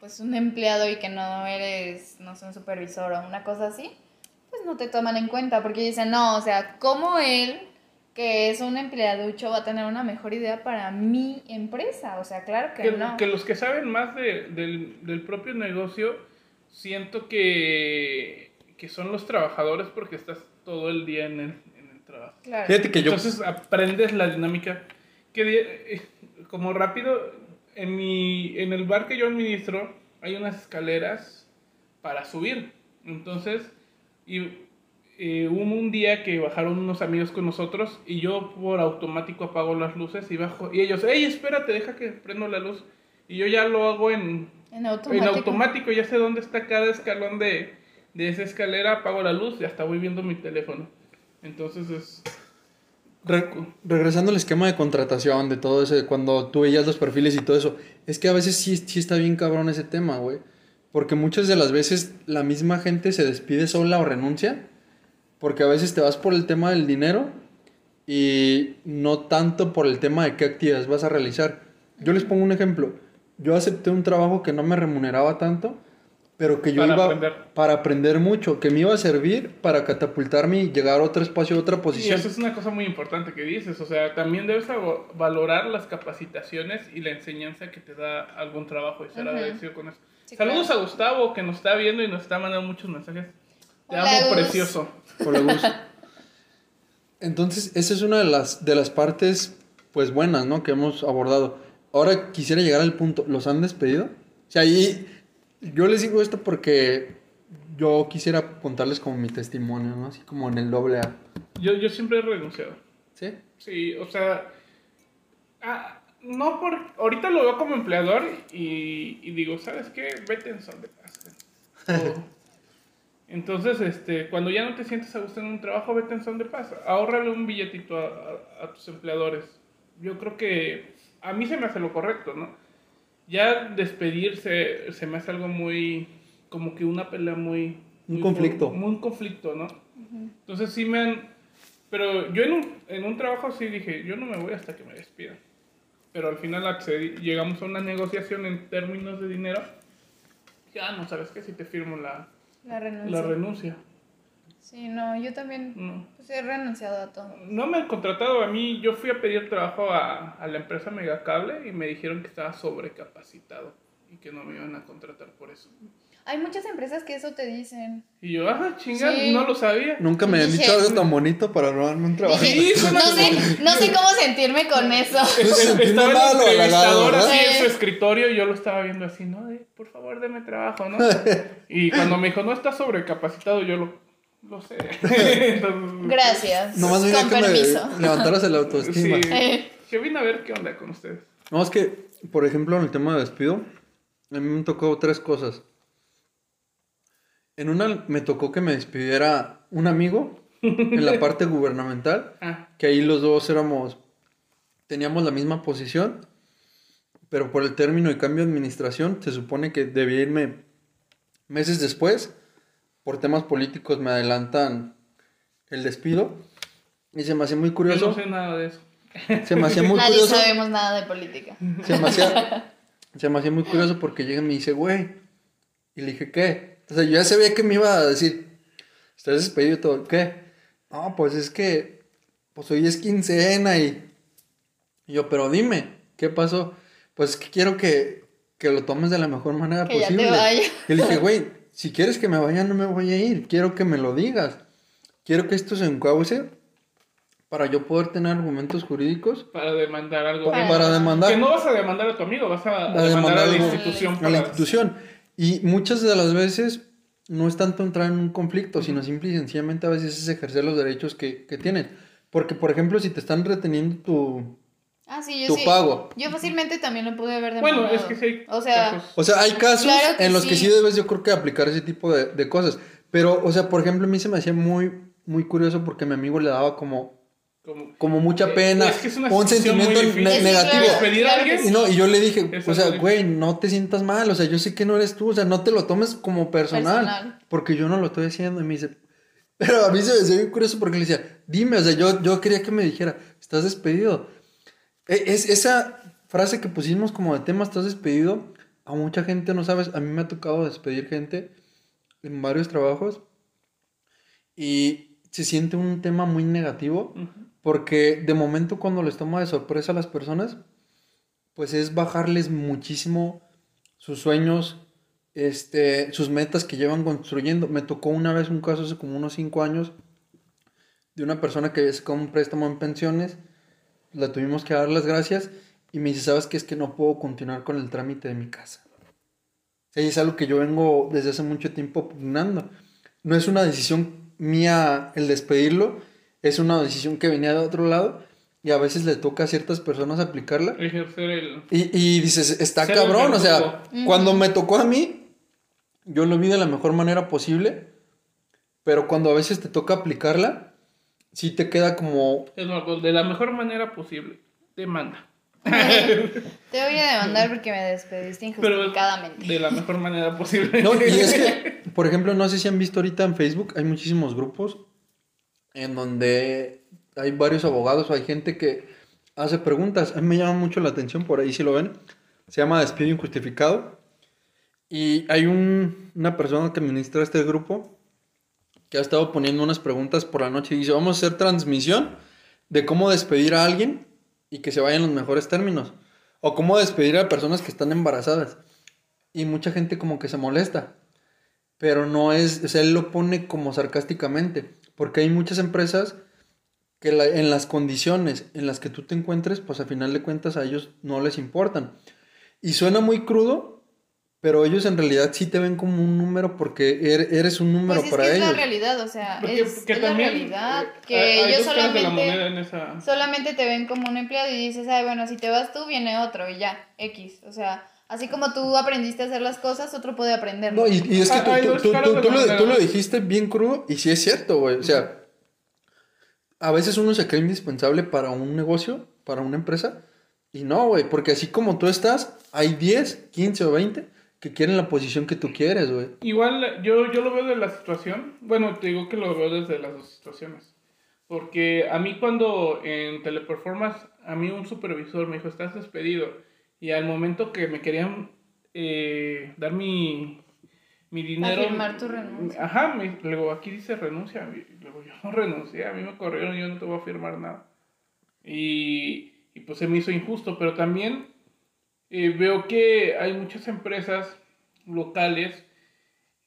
pues, un empleado y que no eres, no sé, un supervisor o una cosa así, pues no te toman en cuenta porque dicen, no, o sea, ¿cómo él, que es un empleaducho, va a tener una mejor idea para mi empresa? O sea, claro que, que, no. que los que saben más de- del, del propio negocio, siento que, que son los trabajadores porque estás todo el día en el, en el trabajo. Claro. Fíjate que yo... Entonces aprendes la dinámica. Que eh, como rápido, en, mi, en el bar que yo administro hay unas escaleras para subir. Entonces, y eh, hubo un día que bajaron unos amigos con nosotros y yo por automático apago las luces y bajo. Y ellos, hey, espérate, deja que prendo la luz. Y yo ya lo hago en, En automático. en automático, ya sé dónde está cada escalón de, de esa escalera, apago la luz y hasta voy viendo mi teléfono. Entonces es... Re- regresando al esquema de contratación, de todo eso, de cuando tú veías los perfiles y todo eso, es que a veces sí, sí está bien cabrón ese tema, güey. Porque muchas de las veces la misma gente se despide sola o renuncia, porque a veces te vas por el tema del dinero y no tanto por el tema de qué actividades vas a realizar. Yo les pongo un ejemplo. Yo acepté un trabajo que no me remuneraba tanto, pero que yo Para iba aprender. para aprender mucho, que me iba a servir para catapultarme y llegar a otro espacio, a otra Y posición. eso es una cosa muy importante que dices, o sea, también debes valorar las capacitaciones y la enseñanza que te da algún trabajo y ser Ujú. agradecido con eso. Sí, Saludos claro. a Gustavo que nos está viendo y nos está mandando muchos mensajes. Te Hola, amo, Gus. precioso. Por la luz. Entonces, esa es una de las, de las partes, pues, buenas, ¿no? Que hemos abordado. Ahora quisiera llegar al punto, ¿los han despedido? O sea, ahí, yo les digo esto porque yo quisiera contarles como mi testimonio, ¿no? Así como en el doble A. Yo, yo siempre he renunciado. ¿Sí? Sí, o sea, ah, no por, ahorita lo veo como empleador y, y digo, ¿sabes qué? Vete en son de paz. O- entonces, este, cuando ya no te sientes a gusto en un trabajo, vete en son de paz. Ahórrale un billetito a, a- a tus empleadores. Yo creo que a mí se me hace lo correcto, ¿no? Ya despedirse se me hace algo muy, como que una pelea muy... Un muy- conflicto. Muy un conflicto, ¿no? Entonces sí me han... Pero yo en un, en un trabajo sí dije, yo no me voy hasta que me despidan. Pero al final accedí- llegamos a una negociación en términos de dinero. Ya no sabes qué, si te firmo la, La renuncia. la renuncia. Sí, no, yo también No. pues, he renunciado a todo. No me han contratado a mí. Yo fui a pedir trabajo a, a la empresa Megacable y me dijeron que estaba sobrecapacitado y que no me iban a contratar por eso. Hay muchas empresas que eso te dicen. Y yo, ah, chinga, Sí. no lo sabía. Nunca me han dicho algo tan bonito para robarme un trabajo. Dije, Sí, no sé, no sé cómo sentirme con eso. Estaba el así en su escritorio y yo lo estaba viendo así, ¿no? De, por favor, deme trabajo, ¿no? Y cuando me dijo, no estás sobrecapacitado, yo lo, lo sé. Entonces, Gracias. Nomás con que permiso. me levantaras el Sí. autoestima. Eh. Yo vine a ver qué onda con ustedes. No, es que, por ejemplo, en el tema de despido, a mí me tocó tres cosas. En una me tocó que me despidiera un amigo en la parte gubernamental, Ah, que ahí los dos éramos, teníamos la misma posición, pero por el término de cambio de administración se supone que debía irme meses después, por temas políticos me adelantan el despido y se me hacía muy yo curioso, no sé nada de eso. se me hacía muy Nadie curioso. sabemos nada de política. Se me hacía, se me hacía muy curioso porque llega y me dice, güey. Y le dije, ¿qué? O sea, yo ya sabía que me iba a decir, estás despedido y todo. ¿Qué? No, pues es que, pues hoy es quincena y... y yo, pero dime, ¿qué pasó? Pues es que quiero que, que lo tomes de la mejor manera Que ya te posible. vayas. Y le dije, güey, si quieres que me vaya, no me voy a ir. Quiero que me lo digas. Quiero que esto se encauce para yo poder tener argumentos jurídicos Para demandar algo. para, para demandar. Que no vas a demandar a tu amigo, vas a, a demandar demandar a la algo institución. a la institución. Y muchas de las veces no es tanto entrar en un conflicto, sino simple y sencillamente a veces es ejercer los derechos que, que tienes. Porque, por ejemplo, si te están reteniendo tu... Ah, sí, yo Tu sí. pago. Yo fácilmente también lo pude haber Bueno, demandado. es que sí hay O sea, casos. O sea, hay casos Claro en los que sí. sí debes, yo creo que aplicar ese tipo de, de cosas. Pero, o sea, por ejemplo, a mí se me hacía muy, muy curioso porque mi amigo le daba como, como- como mucha Eh, pena, es que es una un sentimiento ne- Sí, negativo. claro. Despedir a alguien. Y no, y yo le dije, o sea, güey, no te sientas mal, o sea, yo sé que no eres tú, o sea, no te lo tomes como personal, Personal. porque yo no lo estoy haciendo. Y me dice, pero a mí se me hacía bien curioso porque le decía, dime, o sea, yo, yo quería que me dijera, estás despedido. E- Es, esa frase que pusimos como de tema, estás despedido, a mucha gente no sabes, a mí me ha tocado despedir gente en varios trabajos y se siente un tema muy negativo. Porque de momento cuando les toma de sorpresa a las personas, pues es bajarles muchísimo sus sueños, este, sus metas que llevan construyendo. Me tocó una vez un caso hace como unos 5 años de una persona que había sacado un préstamo en pensiones. La tuvimos que dar las gracias y me dice, ¿sabes qué? Es que no puedo continuar con el trámite de mi casa. Y es algo que yo vengo desde hace mucho tiempo pugnando. No es una decisión mía el despedirlo, es una decisión que venía de otro lado y a veces le toca a ciertas personas aplicarla. Ejercer el... Y, y dices, está Ser cabrón, o sea, cuando me tocó a mí, yo lo vi de la mejor manera posible, pero cuando a veces te toca aplicarla, sí te queda como, Es lo- de la mejor manera posible. Demanda. Te voy a demandar porque me despediste Pero injustificadamente. de la mejor manera posible. No, y es que, por ejemplo, no sé si han visto ahorita en Facebook, hay muchísimos grupos en donde hay varios abogados o hay gente que hace preguntas. A mí me llama mucho la atención, por ahí si lo ven. Se llama Despido Injustificado. Y hay un- una persona que administra este grupo que ha estado poniendo unas preguntas por la noche dice, vamos a hacer transmisión de cómo despedir a alguien y que se vaya en los mejores términos. O cómo despedir a personas que están embarazadas. Y mucha gente como que se molesta. Pero no es, o sea, él lo pone como sarcásticamente. Porque hay muchas empresas que en las condiciones en las que tú te encuentres, pues a final de cuentas a ellos no les importan. Y suena muy crudo, pero ellos en realidad sí te ven como un número porque er- eres un número Pues es para que es ellos. la realidad, o sea, Porque- es, porque es la también, realidad. eh, Que hay- hay ellos la solamente, en esa... solamente te ven como un empleado y dices, ay, bueno, si te vas tú, viene otro y ya, X. O sea, así como tú aprendiste a hacer las cosas, otro puede aprender. No, y, y es que tú, tú- tú- tú- lo, tú lo dijiste bien crudo y sí es cierto, güey. O sea, a veces uno se cree indispensable para un negocio, para una empresa, y no, güey, porque así como tú estás, hay 10, 15 o 20 que quieren la posición que tú quieres, güey. Igual yo, yo lo veo de la situación, bueno, te digo que lo veo desde las dos situaciones. Porque a mí cuando en Teleperformance, a mí un supervisor me dijo, estás despedido. Y al momento que me querían eh, dar mi, mi dinero... firmar tu renuncia. Ajá, me, luego aquí dice renuncia. Luego yo no renuncié, a mí me corrieron y yo no te voy a firmar nada. Y, y pues se me hizo injusto, pero también eh, veo que hay muchas empresas locales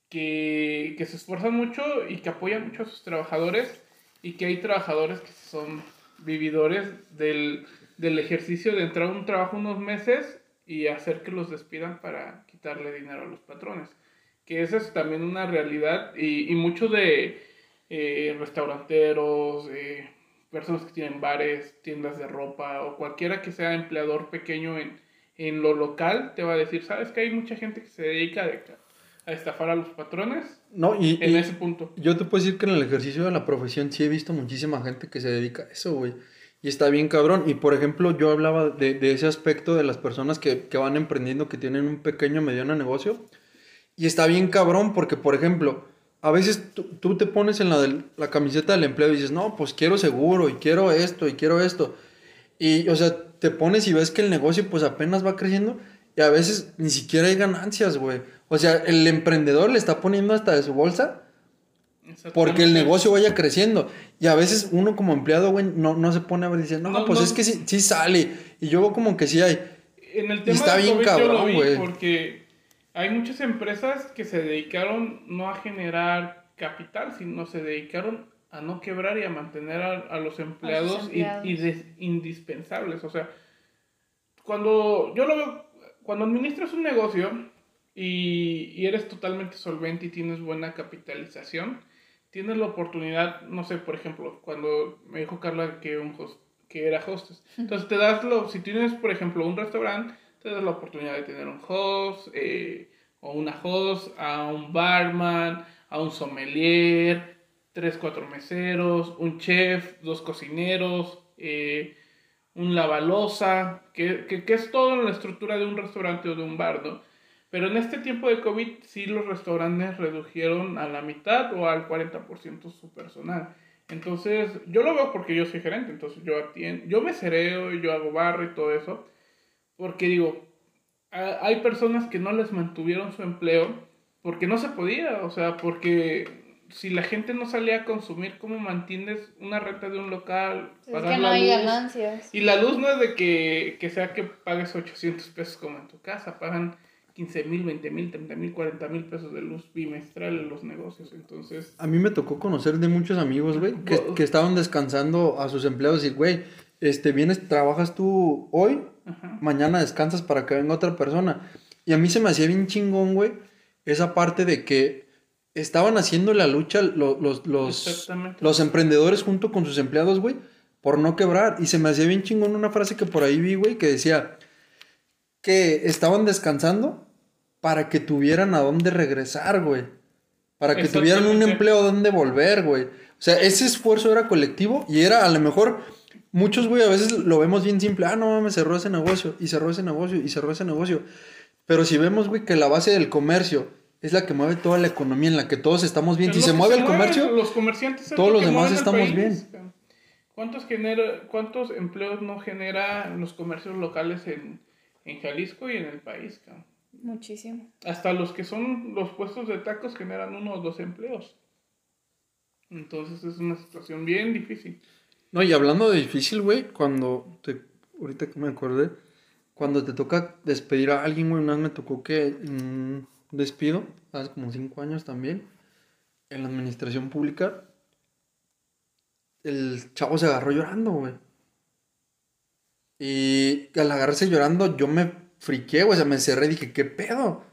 que, que se esfuerzan mucho y que apoyan mucho a sus trabajadores y que hay trabajadores que son vividores del, del ejercicio de entrar a un trabajo unos meses y hacer que los despidan para quitarle dinero a los patrones. Que esa es también una realidad y, y muchos de eh, restauranteros, eh, personas que tienen bares, tiendas de ropa o cualquiera que sea empleador pequeño en, en lo local, te va a decir, ¿sabes que hay mucha gente que se dedica de- a estafar a los patrones? No, y, En y ese punto. yo te puedo decir que en el ejercicio de la profesión sí he visto muchísima gente que se dedica a eso, güey. Y está bien cabrón. Y por ejemplo, yo hablaba de, de ese aspecto de las personas que, que van emprendiendo, que tienen un pequeño, mediano negocio. Y está bien cabrón porque, por ejemplo, a veces tú, tú te pones en la, del- la camiseta del empleo y dices, no, pues quiero seguro y quiero esto y quiero esto. Y, o sea, te pones y ves que el negocio pues apenas va creciendo y a veces ni siquiera hay ganancias, güey. O sea, el emprendedor le está poniendo hasta de su bolsa porque el negocio vaya creciendo. Y a veces uno como empleado, güey, no, no se pone a ver y dice, no, No, pues no. es que sí, sí sale. Y yo como que sí hay. En el Y tema está del bien COVID cabrón, güey. porque hay muchas empresas que se dedicaron no a generar capital, sino se dedicaron a no quebrar y a mantener a, a los empleados, y- empleados. Y, des- indispensables. O sea, cuando yo lo veo, cuando administras un negocio y, y eres totalmente solvente y tienes buena capitalización, tienes la oportunidad, no sé, por ejemplo, cuando me dijo Carla que, un host- que era hostess. Entonces te das lo, si tienes, por ejemplo, un restaurante, te das la oportunidad de tener un host eh, o una host, a un barman, a un sommelier, tres, cuatro meseros, un chef, dos cocineros, eh, un lavalosa, que, que, que es todo en la estructura de un restaurante o de un bar, ¿no? Pero en este tiempo de COVID sí los restaurantes redujeron a la mitad o al 40% su personal. Entonces, yo lo veo porque yo soy gerente, entonces yo atiendo, yo me cereo, yo hago barro y todo eso, porque digo, hay personas que no les mantuvieron su empleo porque no se podía, o sea, porque si la gente no salía a consumir, ¿cómo mantienes una renta de un local? Es pagar que no la hay luz? ganancias. Y la luz no es de que, que sea que pagues 800 pesos como en tu casa, pagan 15 mil, 20 mil, 30 mil, 40 mil pesos de luz bimestral en los negocios. Entonces, A mí me tocó conocer de muchos amigos, güey, que, que estaban descansando a sus empleados y, güey, este, vienes, trabajas tú hoy, ajá. mañana descansas para que venga otra persona. Y a mí se me hacía bien chingón, güey, esa parte de que estaban haciendo la lucha lo- los, los, Exactamente. los emprendedores junto con sus empleados, güey, por no quebrar. Y se me hacía bien chingón una frase que por ahí vi, güey, que decía que estaban descansando para que tuvieran a dónde regresar, güey. Para que tuvieran un empleo a dónde volver, güey. O sea, ese esfuerzo era colectivo y era a lo mejor muchos, güey, a veces lo vemos bien simple. Ah, no mames, cerró ese negocio y cerró ese negocio y cerró ese negocio. Pero si vemos, güey, que la base del comercio es la que mueve toda la economía, en la que todos estamos bien. Si se mueve el mueve, comercio, los comerciantes es todos lo los demás estamos país, bien. ¿Cuántos, genera, ¿Cuántos empleos no genera los comercios locales en, en Jalisco y en el país? cabrón? Muchísimo. Hasta los que son los puestos de tacos generan uno o dos empleos. Entonces es una situación bien difícil. No, y hablando de difícil, güey, cuando te, ahorita que me acordé, cuando te toca despedir a alguien, güey, una vez me tocó que mm, despido, hace como cinco años también, en la administración pública, el chavo se agarró llorando, güey. Y al agarrarse llorando, yo me friqué, güey, o sea, me encerré y dije, ¿qué pedo?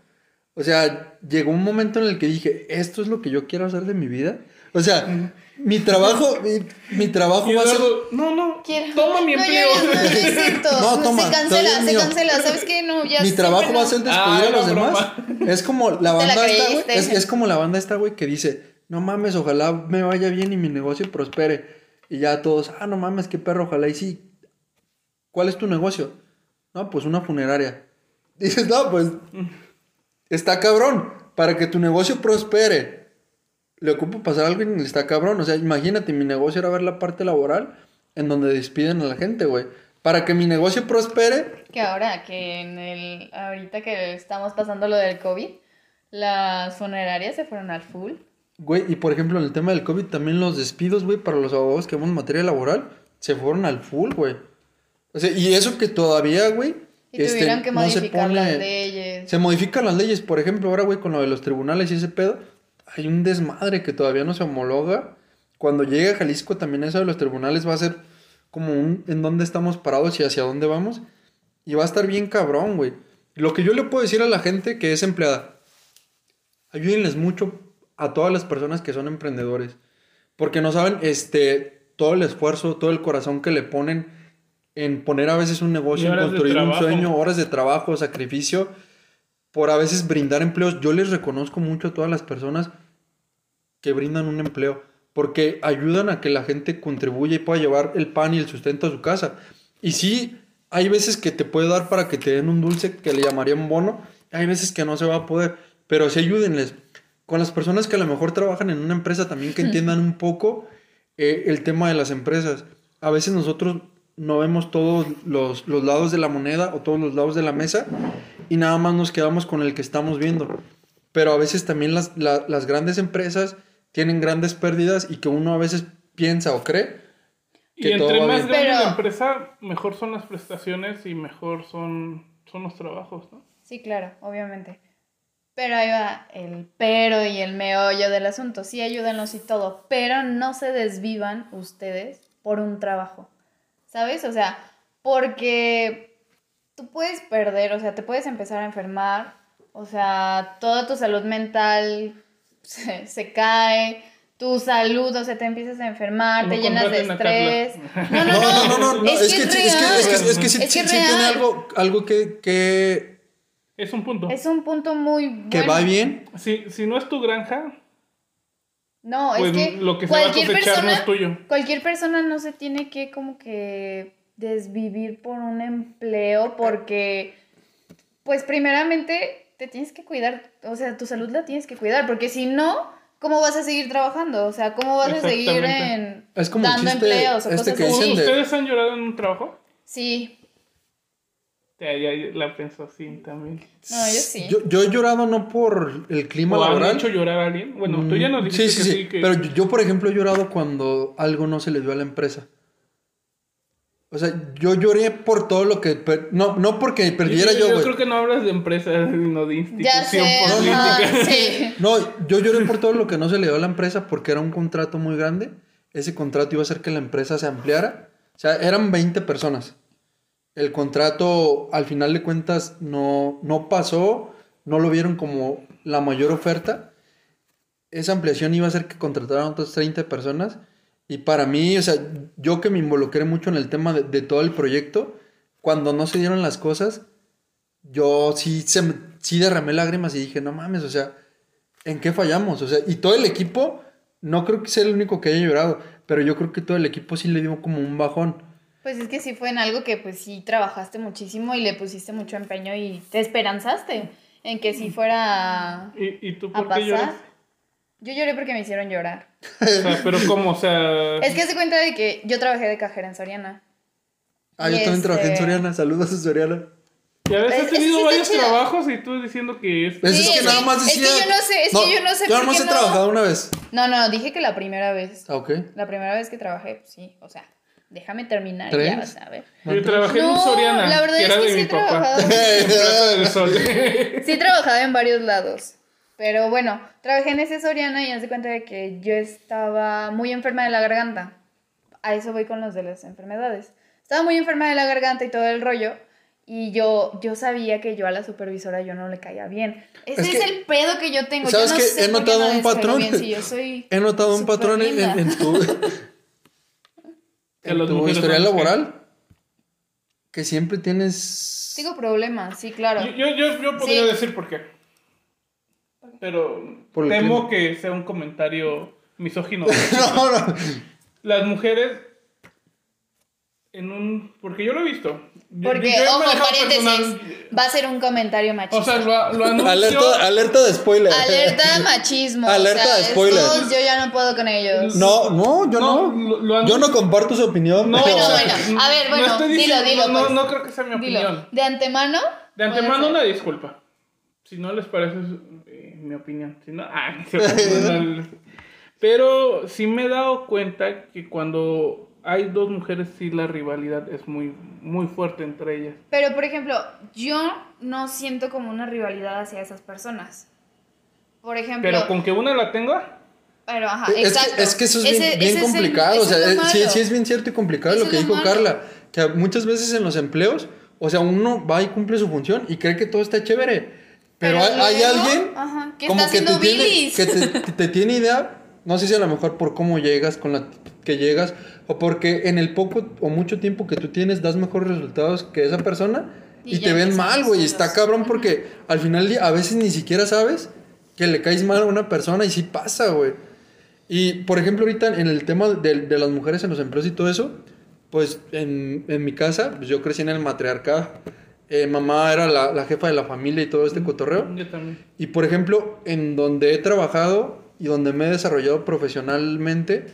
O sea, llegó un momento en el que dije, ¿esto es lo que yo quiero hacer de mi vida? O sea, mi trabajo, mi, mi trabajo va a ser... No, no, Quiero- toma mi no, empleo. ya, ya, no, no es cierto. No, No, toma, se cancela, se mío. cancela. ¿Sabes qué? No, ya Mi trabajo va a ser despedir Ah, a los demás. broma. Es como la la banda esta, güey. Es, es como la banda esta, güey, que dice, no mames, ojalá me vaya bien y mi negocio prospere. Y ya todos, ah, no mames, qué perro, ojalá y sí. ¿Cuál es tu negocio? No, pues una funeraria. Dices, no, pues está cabrón. Para que tu negocio prospere, le ocupa pasar algo y está cabrón. O sea, imagínate, mi negocio era ver la parte laboral en donde despiden a la gente, güey. Para que mi negocio prospere, Que ahora, que en el. Ahorita que estamos pasando lo del COVID, las funerarias se fueron al full. Güey, y por ejemplo, en el tema del COVID, también los despidos, güey, para los abogados que vemos en materia laboral, se fueron al full, güey. O sea, y eso que todavía, güey, Y este, tuvieron que no se las leyes. Se modifican las leyes, por ejemplo, ahora, güey, con lo de los tribunales y ese pedo, hay un desmadre que todavía no se homologa. Cuando llegue a Jalisco, también eso de los tribunales va a ser como un en dónde estamos parados y hacia dónde vamos. Y va a estar bien cabrón, güey. Lo que yo le puedo decir a la gente que es empleada, ayúdenles mucho a todas las personas que son emprendedores. Porque no saben, este, todo el esfuerzo, todo el corazón que le ponen en poner a veces un negocio, en construir un sueño, horas de trabajo, sacrificio, por a veces brindar empleos. Yo les reconozco mucho a todas las personas que brindan un empleo, porque ayudan a que la gente contribuya y pueda llevar el pan y el sustento a su casa. Y sí, hay veces que te puede dar para que te den un dulce que le llamarían bono, hay veces que no se va a poder, pero sí ayúdenles. Con las personas que a lo mejor trabajan en una empresa también que entiendan un poco eh, el tema de las empresas. A veces nosotros no vemos todos los, los lados de la moneda o todos los lados de la mesa y nada más nos quedamos con el que estamos viendo. Pero a veces también las, la- las grandes empresas tienen grandes pérdidas y que uno a veces piensa o cree Y que todo entre va más bien. grande Pero- la empresa, mejor son las prestaciones y mejor son, son los trabajos, ¿no? Sí, claro, obviamente. Pero ahí va el pero y el meollo del asunto. Sí, ayúdanos y todo, pero no se desvivan ustedes por un trabajo. ¿Sabes? O sea, porque tú puedes perder, o sea, te puedes empezar a enfermar, o sea, toda tu salud mental se, se cae, tu salud, o sea, te empiezas a enfermar, No te llenas de estrés. No, no, No, no, no, no, no, no, Es, que es, que, es que, es que sí, Es sí- que sí es tiene algo, algo que, que, Es un punto. Es un punto muy bueno. que va bien. Si, si no es tu granja, No, pues es que lo que se va a cualquier cosechar no persona, es tuyo. cualquier persona no se tiene que como que desvivir por un empleo porque, pues primeramente te tienes que cuidar, o sea, tu salud la tienes que cuidar, porque si no, ¿cómo vas a seguir trabajando? O sea, ¿cómo vas a seguir en Es como el dando chiste empleos o este cosas que así? de- ¿Ustedes han llorado en un trabajo? Sí, Ya, ya la pensó así también. no, yo sí. Yo, yo he llorado no por el clima ¿O han laboral. hecho llorar a alguien? Bueno, tú ya nos Mm, dijiste sí, sí, que sí. sí. que... Pero yo, yo, por ejemplo, he llorado cuando algo no se le dio a la empresa. O sea, yo lloré por todo lo que... per- No, no porque perdiera yo, yo güey. creo que no hablas de empresas, sino de institución ya sé, política. ajá, sí. No, yo lloré por todo lo que no se le dio a la empresa porque era un contrato muy grande. Ese contrato iba a hacer que la empresa se ampliara. O sea, eran 20 personas. El contrato, al final de cuentas, no, no pasó. No lo vieron como la mayor oferta. esa ampliación iba a hacer que contrataran otras 30 personas. Y para mí, o sea, yo que me involucré mucho en el tema de, de todo el proyecto, cuando no se dieron las cosas, yo sí, se, me- sí derramé lágrimas y dije, no mames, o sea, ¿en qué fallamos? O sea, y todo el equipo, no creo que sea el único que haya llorado, pero yo creo que todo el equipo sí le dio como un bajón. Pues es que sí fue en algo que pues sí trabajaste muchísimo y le pusiste mucho empeño y te esperanzaste en que sí fuera ¿Y, y tú a por qué lloras? Yo lloré porque me hicieron llorar. O sea, pero ¿cómo? O sea... Es que se cuenta de que yo trabajé de cajera en Soriana. Ah, Y yo también trabajé en este- Soriana, saludos a Soriana. Y a veces Es- has tenido sí varios trabajos y tú diciendo que es... Pues Sí, es que es nada que- más es que decía... yo no sé, es que yo no sé Yo nada más he no. trabajado una vez. No, no, dije que la primera vez. Ah, ok. La primera vez que trabajé, pues sí, o sea, déjame terminar y ¿Tres? ya vas a ver. Yo trabajé en No, Soriana, la verdad que es que de sí mi he papá. trabajado. Sí he trabajado en varios lados. Pero bueno, trabajé en ese Soriana y haz de cuenta de que yo estaba muy enferma de la garganta. A eso voy con los de las enfermedades. Estaba muy enferma de la garganta y todo el rollo. Y yo, yo sabía que yo a la supervisora yo no le caía bien. Ese Es es, que- el pedo que yo tengo. ¿Sabes yo no sé He notado no patrón. bien si yo soy He notado un patrón en, linda. en- en tu, en tu historial laboral. Que siempre tienes... Tengo problemas, sí, claro. Yo, yo, yo, yo podría Sí. decir por qué. Pero Por temo que sea un comentario misógino. no, no. Las mujeres en un... Porque yo lo he visto. Porque, yo ojo, paréntesis, personal- va a ser un comentario machista. O sea, lo, lo anuncio... Alerta, alerta de spoiler. Alerta de machismo. Alerta o sea, de spoiler. estos yo ya no puedo con ellos. No, no, yo No, no. lo- lo yo no comparto su opinión. No, pero- Bueno, bueno. A ver, no bueno, dilo, diciendo- dilo, No, pues. no creo que sea mi Dilo. opinión. De antemano. De antemano una disculpa. Si no les parece mi opinión. Si no, ah, Pero sí me he dado cuenta que cuando hay dos mujeres sí la rivalidad es muy, muy fuerte entre ellas. Pero, por ejemplo, yo no siento como una rivalidad hacia esas personas. Por ejemplo. Pero con que una la tenga, Pero, ajá, Es exacto. que, es que eso es bien, Ese- bien ese es el- complicado. o sea, es sí, sí es bien cierto y complicado Eso lo que dijo malo. Carla. Que muchas veces en los empleos, o sea, uno va y cumple su función y cree que todo está chévere. Pero, hay, hay luego, alguien ajá, como que te, tiene, que te, que te tiene idea, no sé si a lo mejor por cómo llegas, con la que llegas, o porque en el poco o mucho tiempo que tú tienes das mejores resultados que esa persona Y y, te ven mal, güey. Está cabrón porque al final a veces ni siquiera sabes que le caes mal a una persona y sí pasa, güey. Y por ejemplo, ahorita en el tema de, de las mujeres en los empleos y todo eso, pues en, en mi casa, pues yo crecí en el matriarcado. Eh, mamá era la, la jefa de la familia y todo este cotorreo. yo también. Y por ejemplo, en donde he trabajado y donde me he desarrollado profesionalmente,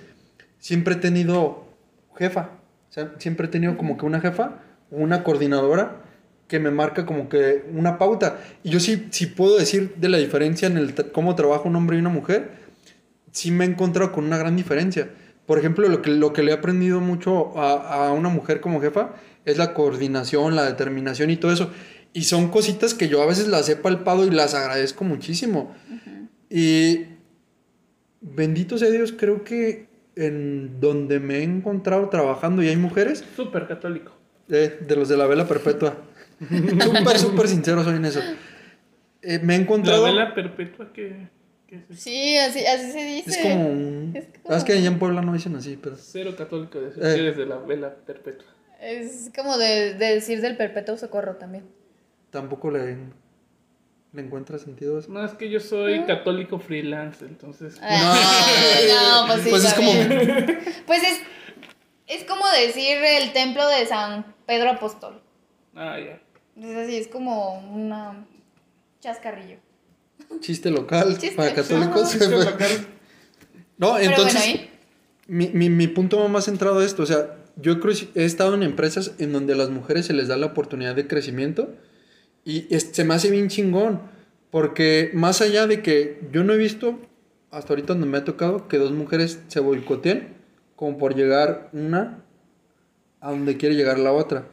siempre he tenido jefa. O sea, siempre he tenido como que una jefa, una coordinadora que me marca como que una pauta. Y yo sí, sí puedo decir de la diferencia en el cómo trabaja un hombre y una mujer, sí me he encontrado con una gran diferencia. Por ejemplo, lo que, lo que le he aprendido mucho a, a una mujer como jefa es la coordinación, la determinación y todo eso. Y son cositas que yo a veces las he palpado y las agradezco muchísimo. Y bendito sea Dios, creo que en donde me he encontrado trabajando y hay mujeres, Súper católico. eh, de los de la vela perpetua. súper, súper sincero soy en eso. Eh, me he La encontrado... vela perpetua que, Sí, así, así se dice. Es como un... Es como- Es que allá en Puebla no dicen así, pero... cero católico de Eh. eres de la vela perpetua. Es como de, de decir del perpetuo socorro también. Tampoco le, le encuentra sentido a eso. No, es que yo soy católico freelance, entonces... Ah, no, pues sí. Pues es como-. Pues es, es como decir el templo de San Pedro Apóstol. Ah, ya. Es así, es como una chascarrillo. Chiste local Chiste. para católicos. Chiste local. no, Pero entonces... bueno, ahí. Mi, mi, mi punto más centrado a esto, o sea, yo he estado en empresas en donde a las mujeres se les da la oportunidad de crecimiento y se me hace bien chingón, porque más allá de que yo no he visto, hasta ahorita donde me ha tocado, que dos mujeres se boicoteen como por llegar una a donde quiere llegar la otra.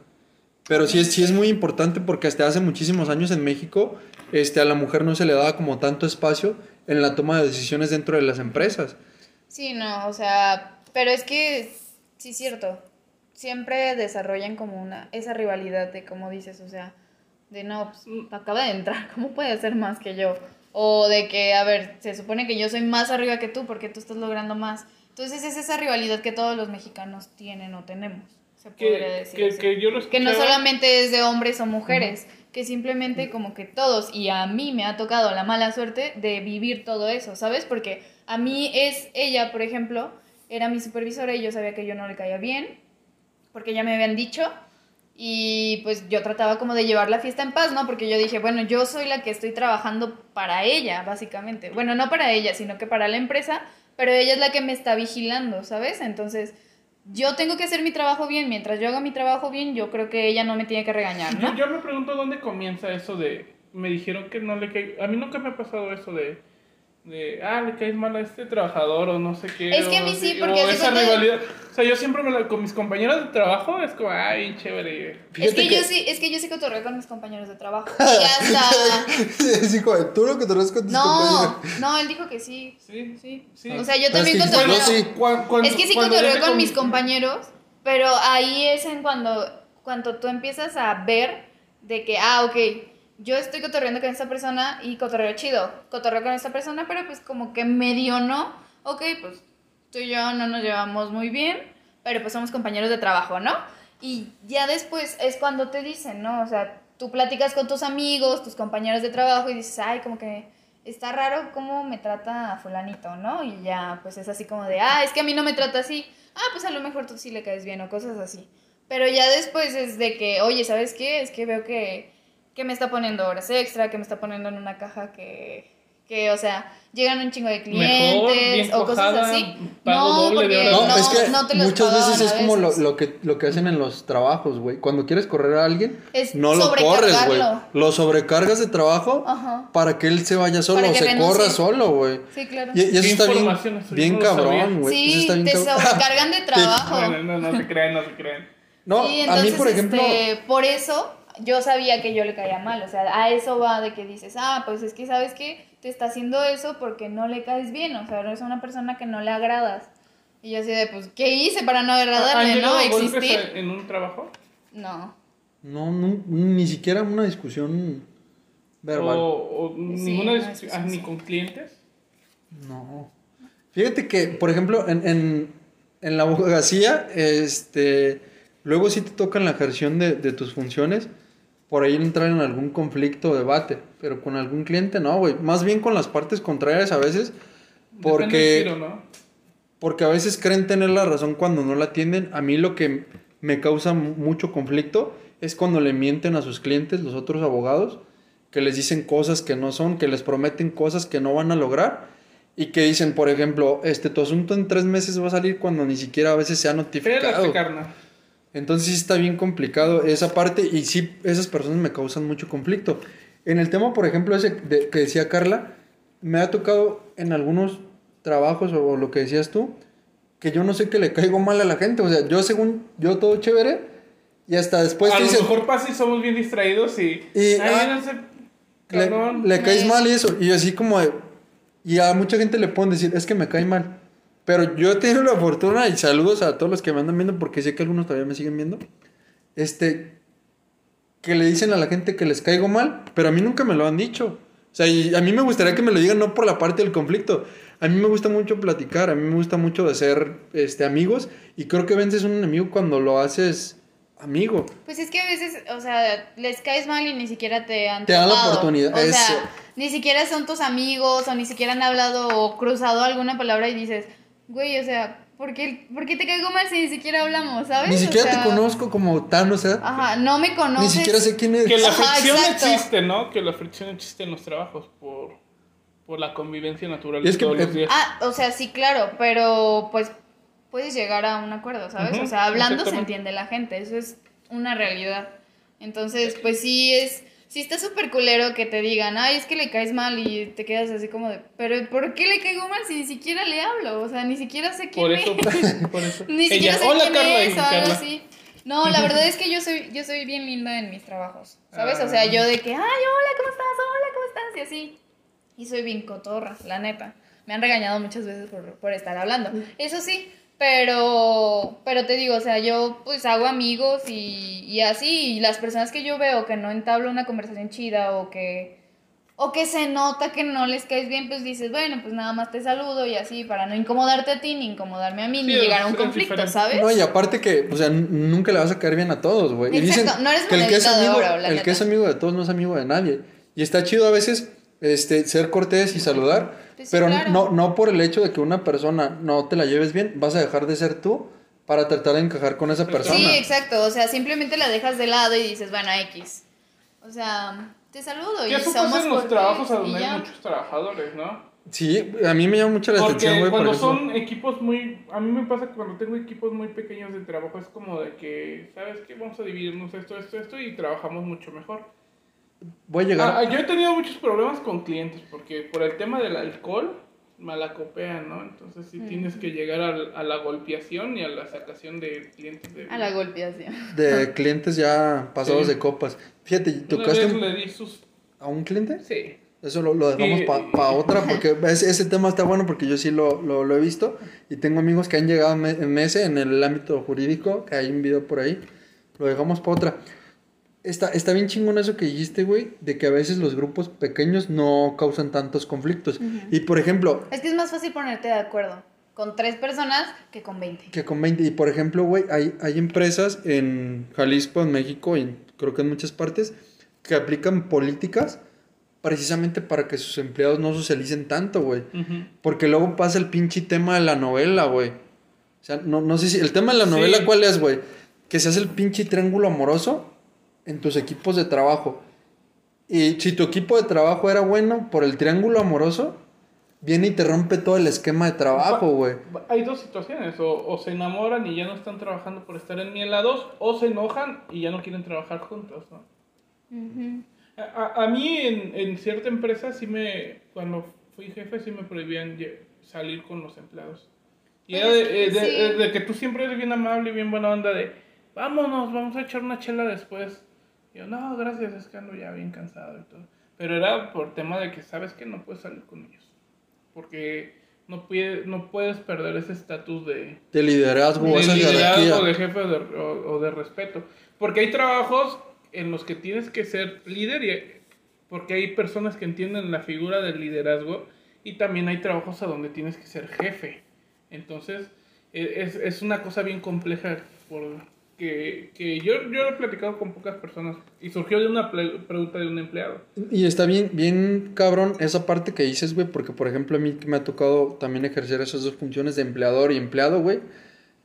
Pero sí es, sí es muy importante porque hasta hace muchísimos años en México este, a la mujer no se le daba como tanto espacio en la toma de decisiones dentro de las empresas. Sí, no, o sea, pero es que sí es cierto. Siempre desarrollan como una esa rivalidad de como dices, o sea, de no, pues acaba de entrar, ¿cómo puede hacer más que yo? O de que, a ver, se supone que yo soy más arriba que tú porque tú estás logrando más. Entonces es esa rivalidad que todos los mexicanos tienen o tenemos. Se podría Que, decir que, así. que yo lo Que no solamente es de hombres o mujeres, que simplemente como que todos, y a mí me ha tocado la mala suerte de vivir todo eso, ¿sabes? Porque a mí es ella, por ejemplo, era mi supervisora y yo sabía que yo no le caía bien, porque ya me habían dicho, y pues yo trataba como de llevar la fiesta en paz, ¿no? Porque yo dije, bueno, yo soy la que estoy trabajando para ella, básicamente. Bueno, no para ella, sino que para la empresa, pero ella es la que me está vigilando, ¿sabes? Entonces, yo tengo que hacer mi trabajo bien. Mientras yo haga mi trabajo bien, yo creo que ella no me tiene que regañar, ¿no? yo me pregunto dónde comienza eso de. Me dijeron que no le cae. A mí nunca me ha pasado eso de. De, ah, le caes mal a este trabajador o no sé qué. Es que a o mí sí, porque o esa rivalidad. O sea, yo siempre me la, con mis compañeros de trabajo es como, ay, chévere. Es que, que- yo sí, es que yo sí cotorreo con mis compañeros de trabajo. Y hasta... es hijo de tú lo que te con tus No, compañeros. no, él dijo que sí. Sí, Sí. sí. O sea, yo Pero también es que cotorreo. sí. Cuando- Es que sí cotorreo con mis compañeros, pero ahí es en cuando, cuando tú empiezas a ver de que, ah, ok, yo estoy cotorreando con esta persona y cotorreo chido, cotorreo con esta persona, pero pues como que medio no, ok, pues tú y yo no nos llevamos muy bien, pero pues somos compañeros de trabajo, ¿no? Y ya después es cuando te dicen, ¿no? O sea, tú platicas con tus amigos, tus compañeros de trabajo y dices, ay, como que está raro cómo me trata fulanito, ¿no? Y ya, pues es así como de, ah, es que a mí no me trata así, ah, pues a lo mejor tú sí le caes bien o cosas así. Pero ya después es de que, oye, ¿sabes qué? Es que veo que, que me está poniendo horas extra, que me está poniendo en una caja que, que o sea, llegan un chingo de Mejor, clientes bien o cosas cojada, así. pago No, porque. No, no, es que no te los muchas veces es como lo, veces. lo que, lo que hacen en los trabajos, güey. Cuando quieres correr a alguien, Es no lo corres, güey. Lo sobrecargas de trabajo Ajá. para que él se vaya solo o se renuncie. corra solo, güey. Sí, claro. Y, y eso está bien, bien cabrón, güey. Eso Sí, está bien te sobrecargan de trabajo. No, no se crean, no se crean. No, Sí, a mí, por ejemplo, este, por eso yo sabía que yo le caía mal. O sea, a eso va de que dices, ah, pues es que sabes que te está haciendo eso porque no le caes bien. O sea, eres una persona que no le agradas. Y yo así de, pues, ¿qué hice para no ¿Han agradarle, no? Existir. en un trabajo? No. no, no, ni siquiera una discusión verbal. O, o ninguna no, discusión, sí, ah, ni sí. con clientes. No. Fíjate que, por ejemplo, en, en, en la abogacía, este, luego sí te tocan la ejerción de, de tus funciones, por ahí entrar en algún conflicto o debate, pero con algún cliente no, güey. Más bien con las partes contrarias a veces, porque, giro, ¿no? porque a veces creen tener la razón cuando no la atienden. A mí lo que me causa mu- mucho conflicto es cuando le mienten a sus clientes, los otros abogados, que les dicen cosas que no son, que les prometen cosas que no van a lograr y que dicen, por ejemplo, este, tu asunto en tres meses va a salir cuando ni siquiera a veces se ha Espérate, notificado. Entonces sí está bien complicado esa parte y sí, esas personas me causan mucho conflicto. En el tema, por ejemplo, ese de- que decía Carla, me ha tocado en algunos trabajos o lo que decías tú, que yo no sé que le caigo mal a la gente. O sea, yo según yo todo chévere y hasta después a te lo dicen, mejor pasa y somos bien distraídos y... Y, ah, no sé, le, le caes mal y eso. Y así como de- Y a mucha gente le pueden decir, es que me cae mal. Pero yo he tenido la fortuna y saludos a todos los que me andan viendo porque sé que algunos todavía me siguen viendo. Este, que le dicen a la gente que les caigo mal, pero a mí nunca me lo han dicho. O sea, y a mí me gustaría que me lo digan no por la parte del conflicto. A mí me gusta mucho platicar, a mí me gusta mucho de ser este, amigos y creo que vences un enemigo cuando lo haces amigo. Pues es que a veces, o sea, les caes mal y ni siquiera te han Te dan la oportunidad, O eso. sea, ni siquiera son tus amigos o ni siquiera han hablado o cruzado alguna palabra y dices, güey, o sea, ¿por qué, por qué te caigo mal si ni siquiera hablamos, sabes? Ni O siquiera sea, te conozco como tan, o sea, Ajá, no me conoces. ni siquiera sé quién eres. Que la Ajá, fricción exacto. existe, ¿no? Que la fricción existe en los trabajos por, por la convivencia natural Y es de que, todos los días. Ah, o sea, sí, claro, pero pues puedes llegar a un acuerdo, ¿sabes? O sea, hablando se entiende la gente, eso es una realidad. Entonces, pues sí es, sí está súper culero que te digan, ay, es que le caes mal y te quedas así como de, pero ¿por qué le caigo mal si ni siquiera le hablo? O sea, ni siquiera sé quién por es. eso, por eso. Ni siquiera sé hola quién Carla, es y o algo así. No, la verdad es que yo soy, yo soy bien linda en mis trabajos, ¿sabes? O Ah. sea, yo de que, ay, hola, ¿cómo estás? Hola, ¿cómo estás? Y así. Y soy bien cotorra, la neta. Me han regañado muchas veces por, por estar hablando. Eso sí, pero, pero te digo, o sea, yo pues hago amigos y, y así, y las personas que yo veo que no entablo una conversación chida o que, o que se nota que no les caes bien, pues dices, bueno, pues nada más te saludo y así, para no incomodarte a ti, ni incomodarme a mí, ni llegar a un conflicto, diferente. ¿sabes? No, y aparte que, o sea, nunca le vas a caer bien a todos, güey. Y dicen Exacto, no eres que el que es amigo, el que es amigo de todos no es amigo de nadie. Y está chido a veces este ser cortés y saludar, Pues sí, pero claro. no no por el hecho de que una persona no te la lleves bien, vas a dejar de ser tú para tratar de encajar con esa persona. Sí, exacto, o sea, simplemente la dejas de lado y dices, bueno, X. O sea, te saludo y somos en los trabajos a y donde ya. hay muchos trabajadores, ¿no? Sí, a mí me llama mucho la atención, Porque güey, por cuando ejemplo. son equipos muy... A mí me pasa que cuando tengo equipos muy pequeños de trabajo es como de que, ¿sabes qué? Vamos a dividirnos esto, esto, esto y trabajamos mucho mejor. Voy a llegar. Ah, yo he tenido muchos problemas con clientes porque por el tema del alcohol malacopean, ¿no? Entonces sí tienes que llegar al- a, la golpeación y a la sacación de clientes de... A la golpeación. de clientes ya pasados Sí. de copas. Fíjate, Una tocaste vez un- le di sus... a un cliente. Sí. Eso lo, lo dejamos Sí. para otra, porque ese, ese tema está bueno porque yo sí lo, lo, lo he visto y tengo amigos que han llegado en ese en el ámbito jurídico, que hay un video por ahí, lo dejamos para otra. Está, está bien chingón eso que dijiste, güey, de que a veces los grupos pequeños no causan tantos conflictos. Y por ejemplo, Es que es más fácil ponerte de acuerdo con tres personas que con 20. que con 20, y por ejemplo, güey, hay, hay empresas en Jalisco, en México y creo que en muchas partes que aplican políticas precisamente para que sus empleados no socialicen tanto, güey. Porque luego pasa el pinche tema de la novela, güey. O sea, no, no sé si. El tema de la Sí. novela, ¿cuál es, güey? Que se hace el pinche triángulo amoroso en tus equipos de trabajo. Y si tu equipo de trabajo era bueno por el triángulo amoroso, viene y te rompe todo el esquema de trabajo, güey. Hay dos situaciones, o, o se enamoran y ya no están trabajando por estar en mielados, o se enojan y ya no quieren trabajar juntos, ¿no? Ujú. A, a- a mí en, en cierta empresa sí me, cuando fui jefe, sí me prohibían salir con los empleados. Y era de, eh, de- sí. eh, de que tú siempre eres bien amable y bien buena onda de, vámonos, vamos a echar una chela después. Y yo, no, gracias, es que ando ya bien cansado y todo. Pero era por tema de que sabes que no puedes salir con ellos. Porque no, puede, no puedes perder ese estatus de, De liderazgo, de esa liderazgo, jerarquía. de jefe o de, o- o de respeto. Porque hay trabajos en los que tienes que ser líder y porque hay personas que entienden la figura del liderazgo y también hay trabajos a donde tienes que ser jefe. Entonces, e- es, es una cosa bien compleja porque que yo, yo he platicado con pocas personas y surgió de una pregunta de un empleado. Y está bien, bien cabrón esa parte que dices, güey, porque por ejemplo a mí que me ha tocado también ejercer esas dos funciones de empleador y empleado, güey.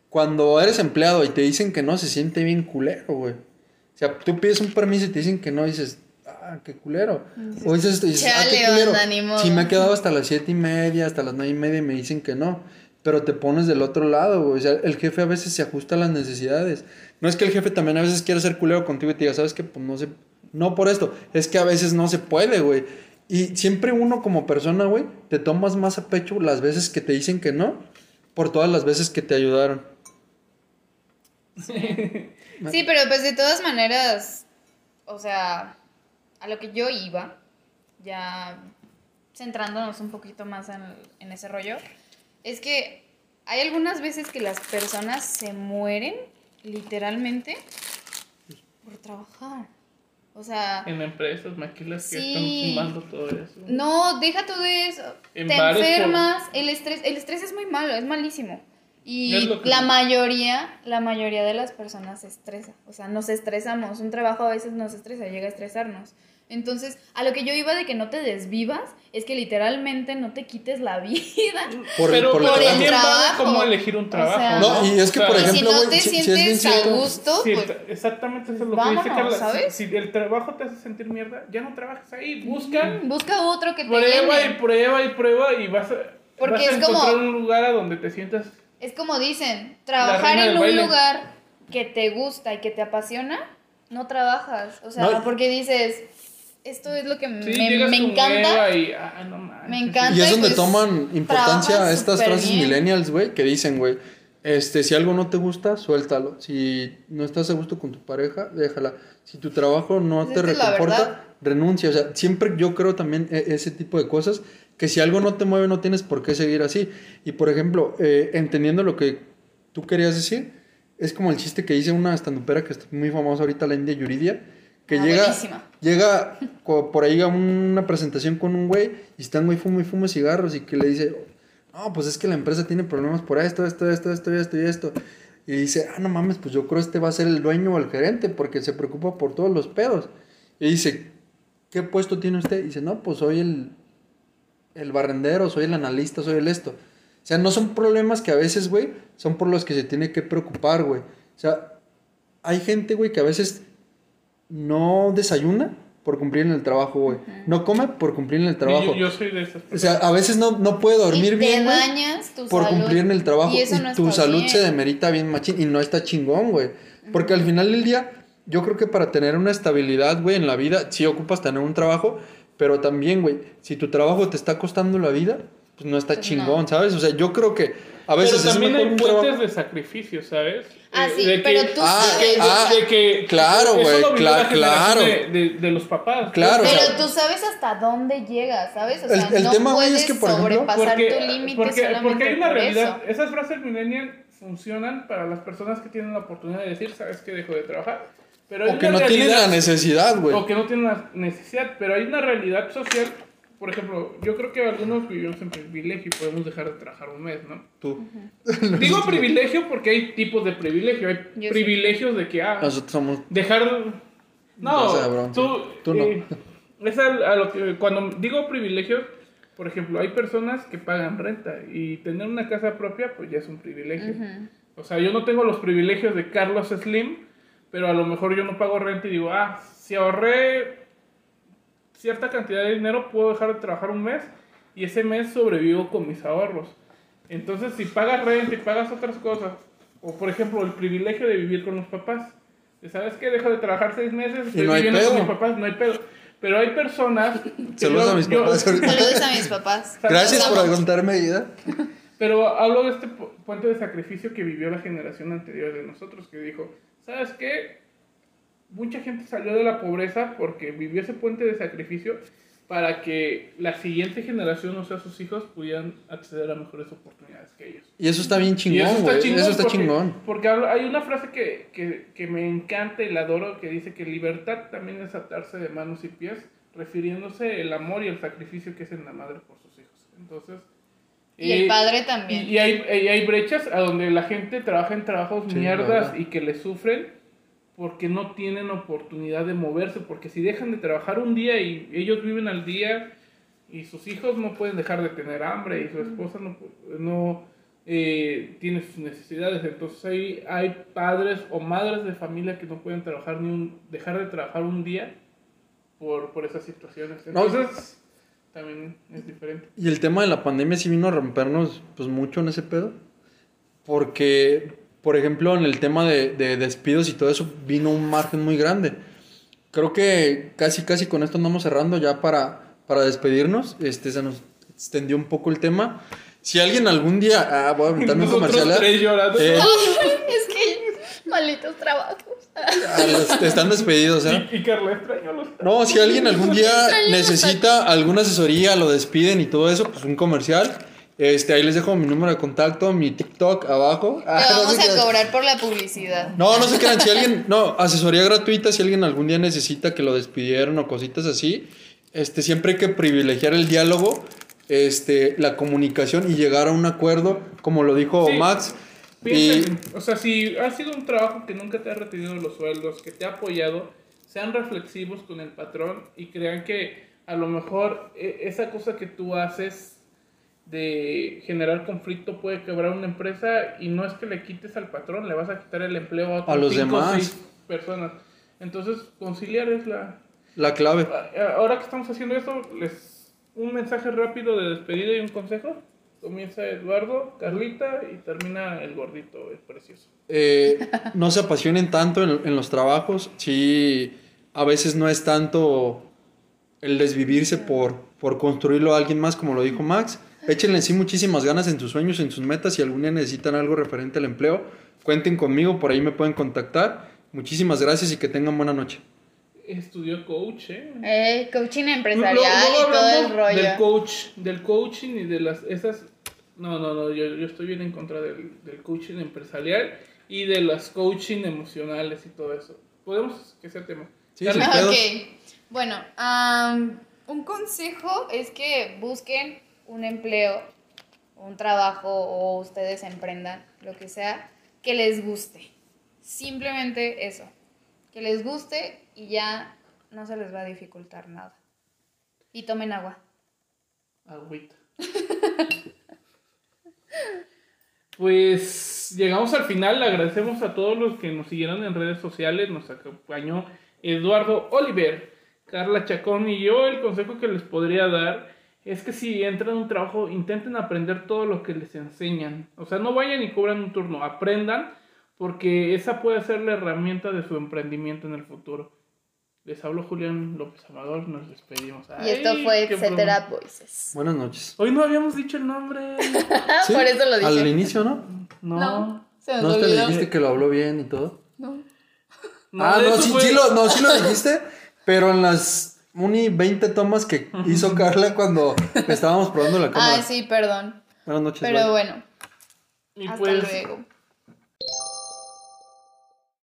Cuando eres empleado y te dicen que no, se siente bien culero, güey. O sea, tú pides un permiso y te dicen que no, y dices, ah, qué culero. O dices, dices ah, qué culero. Si me he quedado hasta las siete y media, hasta las nueve y media y me dicen que no. Pero te pones del otro lado, güey. O sea, el jefe a veces se ajusta a las necesidades. No es que el jefe también a veces quiera ser culero contigo y te diga, ¿sabes qué? Pues no sé. No por esto. Es que a veces no se puede, güey. Y siempre uno como persona, güey, te tomas más a pecho las veces que te dicen que no por todas las veces que te ayudaron. Sí, pero pues de todas maneras, o sea, a lo que yo iba, ya centrándonos un poquito más en, en ese rollo, es que hay algunas veces que las personas se mueren, literalmente, por trabajar. O sea, En empresas, maquilas que Sí. están sumando todo eso. no, deja todo eso. En Te por- enfermas, el estrés, el estrés es muy malo, es malísimo. Y que- la mayoría, la mayoría de las personas se estresa. O sea, nos estresamos. Un trabajo a veces nos estresa, llega a estresarnos. Entonces, a lo que yo iba de que no te desvivas, es que literalmente no te quites la vida. Por, pero por el también trabajo. como elegir un O trabajo. sea, No, y es que, por O sea, y si ejemplo, no te si- si es sientes a gusto, pues ta- exactamente eso es lo vámonos, que dice Carla. ¿sabes? Si, si el trabajo te hace sentir mierda, ya no trabajas ahí. Busca, busca otro que te prueba y prueba y prueba y vas a, Porque vas a como- encontrar un lugar a donde te sientas. Es como dicen, trabajar en un baile. lugar que te gusta y que te apasiona, no trabajas. O sea, No, porque dices, esto es lo que Sí, me, llegas me con encanta. y, ah, no. Me encanta. Y es donde pues, toman importancia estas frases bien. millennials, güey, que dicen, güey, este, si algo no te gusta, suéltalo. Si no estás a gusto con tu pareja, déjala. Si tu trabajo no Pues te es es reconforta, renuncia. O sea, siempre yo creo también e- ese tipo de cosas, que si algo no te mueve, no tienes por qué seguir así. Y por ejemplo, eh, entendiendo lo que tú querías decir, es como el chiste que dice una estandupera que está muy famosa ahorita, la India Yuridia, que Ah, llega, buenísima. llega por ahí a una presentación con un güey y están güey fumo y fumo cigarros y que le dice, no, pues es que la empresa tiene problemas por esto, esto, esto, esto, esto y esto. Y dice, ah, no mames, pues yo creo este va a ser el dueño o el gerente porque se preocupa por todos los pedos. Y dice, ¿qué puesto tiene usted? Y dice, no, pues soy el, el barrendero, soy el analista, soy el esto. O sea, no son problemas que a veces, güey, son por los que se tiene que preocupar, güey. O sea, hay gente, güey, que a veces no desayuna por cumplir en el trabajo, güey. No come por cumplir en el trabajo. Yo, yo soy de esas O sea, a veces no, no puede dormir y te bien, güey, dañas tu por salud, cumplir en el trabajo. Y, Y, eso no tu está salud bien. se demerita bien machín y no está chingón, güey. Porque al final del día, yo creo que para tener una estabilidad, güey, en la vida, sí ocupas tener un trabajo, pero también, güey, si tu trabajo te está costando la vida, pues no está Pues chingón, no. ¿sabes? O sea, yo creo que a veces Pero también hay trabajo- de sacrificio, ¿sabes? Ah, Eh, sí, de que- pero tú Ah, sabes. de- ah, de que claro, güey, lo vivió cla- la generación claro. de, de- de los papás Claro, o pero sea, tú sabes hasta dónde llegas, ¿sabes? O El- sea, el no tema, güey, es puedes que, por ejemplo- sobrepasar porque, tu límite porque, solamente porque hay una por realidad eso. esas frases millennial funcionan para las personas que tienen la oportunidad de decir sabes que dejo de trabajar pero o que no tienen realidad- la necesidad, güey. o que no tienen la necesidad pero hay una realidad social por ejemplo yo creo que algunos vivimos en privilegio y podemos dejar de trabajar un mes no Tú. digo privilegio porque hay tipos de privilegio hay Yo sí. privilegios de que ah Nosotros somos dejar no No bro, tú. Tú no. eh, es a, a lo que cuando digo privilegios por ejemplo hay personas que pagan renta y tener una casa propia pues ya es un privilegio o sea yo no tengo los privilegios de Carlos Slim pero a lo mejor yo no pago renta y digo ah si ahorré cierta cantidad de dinero puedo dejar de trabajar un mes y ese mes sobrevivo con mis ahorros entonces si pagas renta y pagas otras cosas o por ejemplo el privilegio de vivir con los papás ¿Sabes qué? Dejo de trabajar seis meses, estoy no hay viviendo con pedo. mis papás, no hay pedo. Pero hay personas... que Saludos a mis yo- papás. Saludos a mis papás. Gracias por aguantarme vida. Pero hablo de este pu- puente de sacrificio que vivió la generación anterior de nosotros, que dijo, ¿sabes qué? Mucha gente salió de la pobreza porque vivió ese puente de sacrificio para que la siguiente generación, o sea, sus hijos, pudieran acceder a mejores oportunidades que ellos. Y eso está bien chingón, güey. Eso está porque, chingón. Porque hay una frase que, que, que me encanta y la adoro que dice que libertad también es atarse de manos y pies, refiriéndose el amor y el sacrificio que hacen la madre por sus hijos. Entonces... Y el eh, padre y, también. y hay, y hay brechas a donde la gente trabaja en trabajos Sí, mierdas verdad. y que le sufren porque no tienen oportunidad de moverse, porque si dejan de trabajar un día y ellos viven al día y sus hijos no pueden dejar de tener hambre y su esposa no, no eh, tiene sus necesidades, entonces hay, hay padres o madres de familia que no pueden trabajar ni un, dejar de trabajar un día por, por esas situaciones. No. Entonces también es diferente. Y el tema de la pandemia sí vino a rompernos pues mucho en ese pedo. Porque, por ejemplo, en el tema de, de despidos y todo eso vino un margen muy grande. Creo que casi, casi con esto andamos cerrando ya para, para despedirnos. Este, se nos extendió un poco el tema. Si alguien algún día... Ah, voy a aventarme un comercial. ¿eh? tres llorando. Eh, Es que malditos trabajos. ah, los- están despedidos, ¿eh? Y, y Carla extraño los No, si alguien algún día necesita alguna asesoría, lo despiden y todo eso, pues un comercial. Este, ahí les dejo mi número de contacto, mi TikTok abajo. Ah, Te no vamos se a cobrar por la publicidad. No, no se crean. Si alguien, no, asesoría gratuita, si alguien algún día necesita que lo despidieron o cositas así, este, siempre hay que privilegiar el diálogo, este, la comunicación y llegar a un acuerdo, como lo dijo Sí. Max. Y, o sea, si ha sido un trabajo que nunca te ha retenido los sueldos, que te ha apoyado, sean reflexivos con el patrón y crean que a lo mejor eh, esa cosa que tú haces de generar conflicto puede quebrar una empresa y no es que le quites al patrón, le vas a quitar el empleo a, otros A los cinco demás. seis personas. Entonces, conciliar es la... la clave. Ahora que estamos haciendo esto, les un mensaje rápido de despedida y un consejo. Comienza Eduardo, Carlita y termina el gordito, el precioso. eh, no se apasionen tanto en, en los trabajos. Sí, a veces no es tanto el desvivirse por, por construirlo a alguien más, como lo dijo Max. Échenle sí muchísimas ganas en sus sueños, en sus metas. Si algún día necesitan algo referente al empleo, cuenten conmigo, por ahí me pueden contactar. Muchísimas gracias y que tengan buena noche. Estudió coach, ¿eh? Eh, coaching empresarial luego y todo el rollo. Del coach, del coaching y de las esas. No, no, no, yo, yo estoy bien en contra del, del coaching empresarial y de las coaching emocionales y todo eso. Podemos que sea tema. Sí, pedos. Ok. Bueno, am, un consejo es que busquen un empleo, un trabajo o ustedes emprendan, lo que sea, que les guste. Simplemente eso. Que les guste y ya no se les va a dificultar nada. Y tomen agua. Agüita. Pues llegamos al final, le agradecemos a todos los que nos siguieron en redes sociales, nos acompañó Eduardo Oliver, Carla Chacón y yo. El consejo que les podría dar es que si entran a un trabajo, intenten aprender todo lo que les enseñan. O sea, no vayan y cobran un turno, aprendan, porque esa puede ser la herramienta de su emprendimiento en el futuro. Les hablo Julián López Amador, nos despedimos. Y esto fue Etcétera. Voices. Buenas noches. Hoy no habíamos dicho el nombre. Sí, Por eso lo dije. Al inicio, ¿no? No. No, se nos ¿No te dijiste que lo habló bien y todo? No. ah, no, sí, fue- sí lo, no, sí lo dijiste, pero en las uni 20 tomas que hizo Carla cuando estábamos probando la cámara. Ay, sí, perdón. Buenas noches. Pero bueno, Y hasta pues, luego.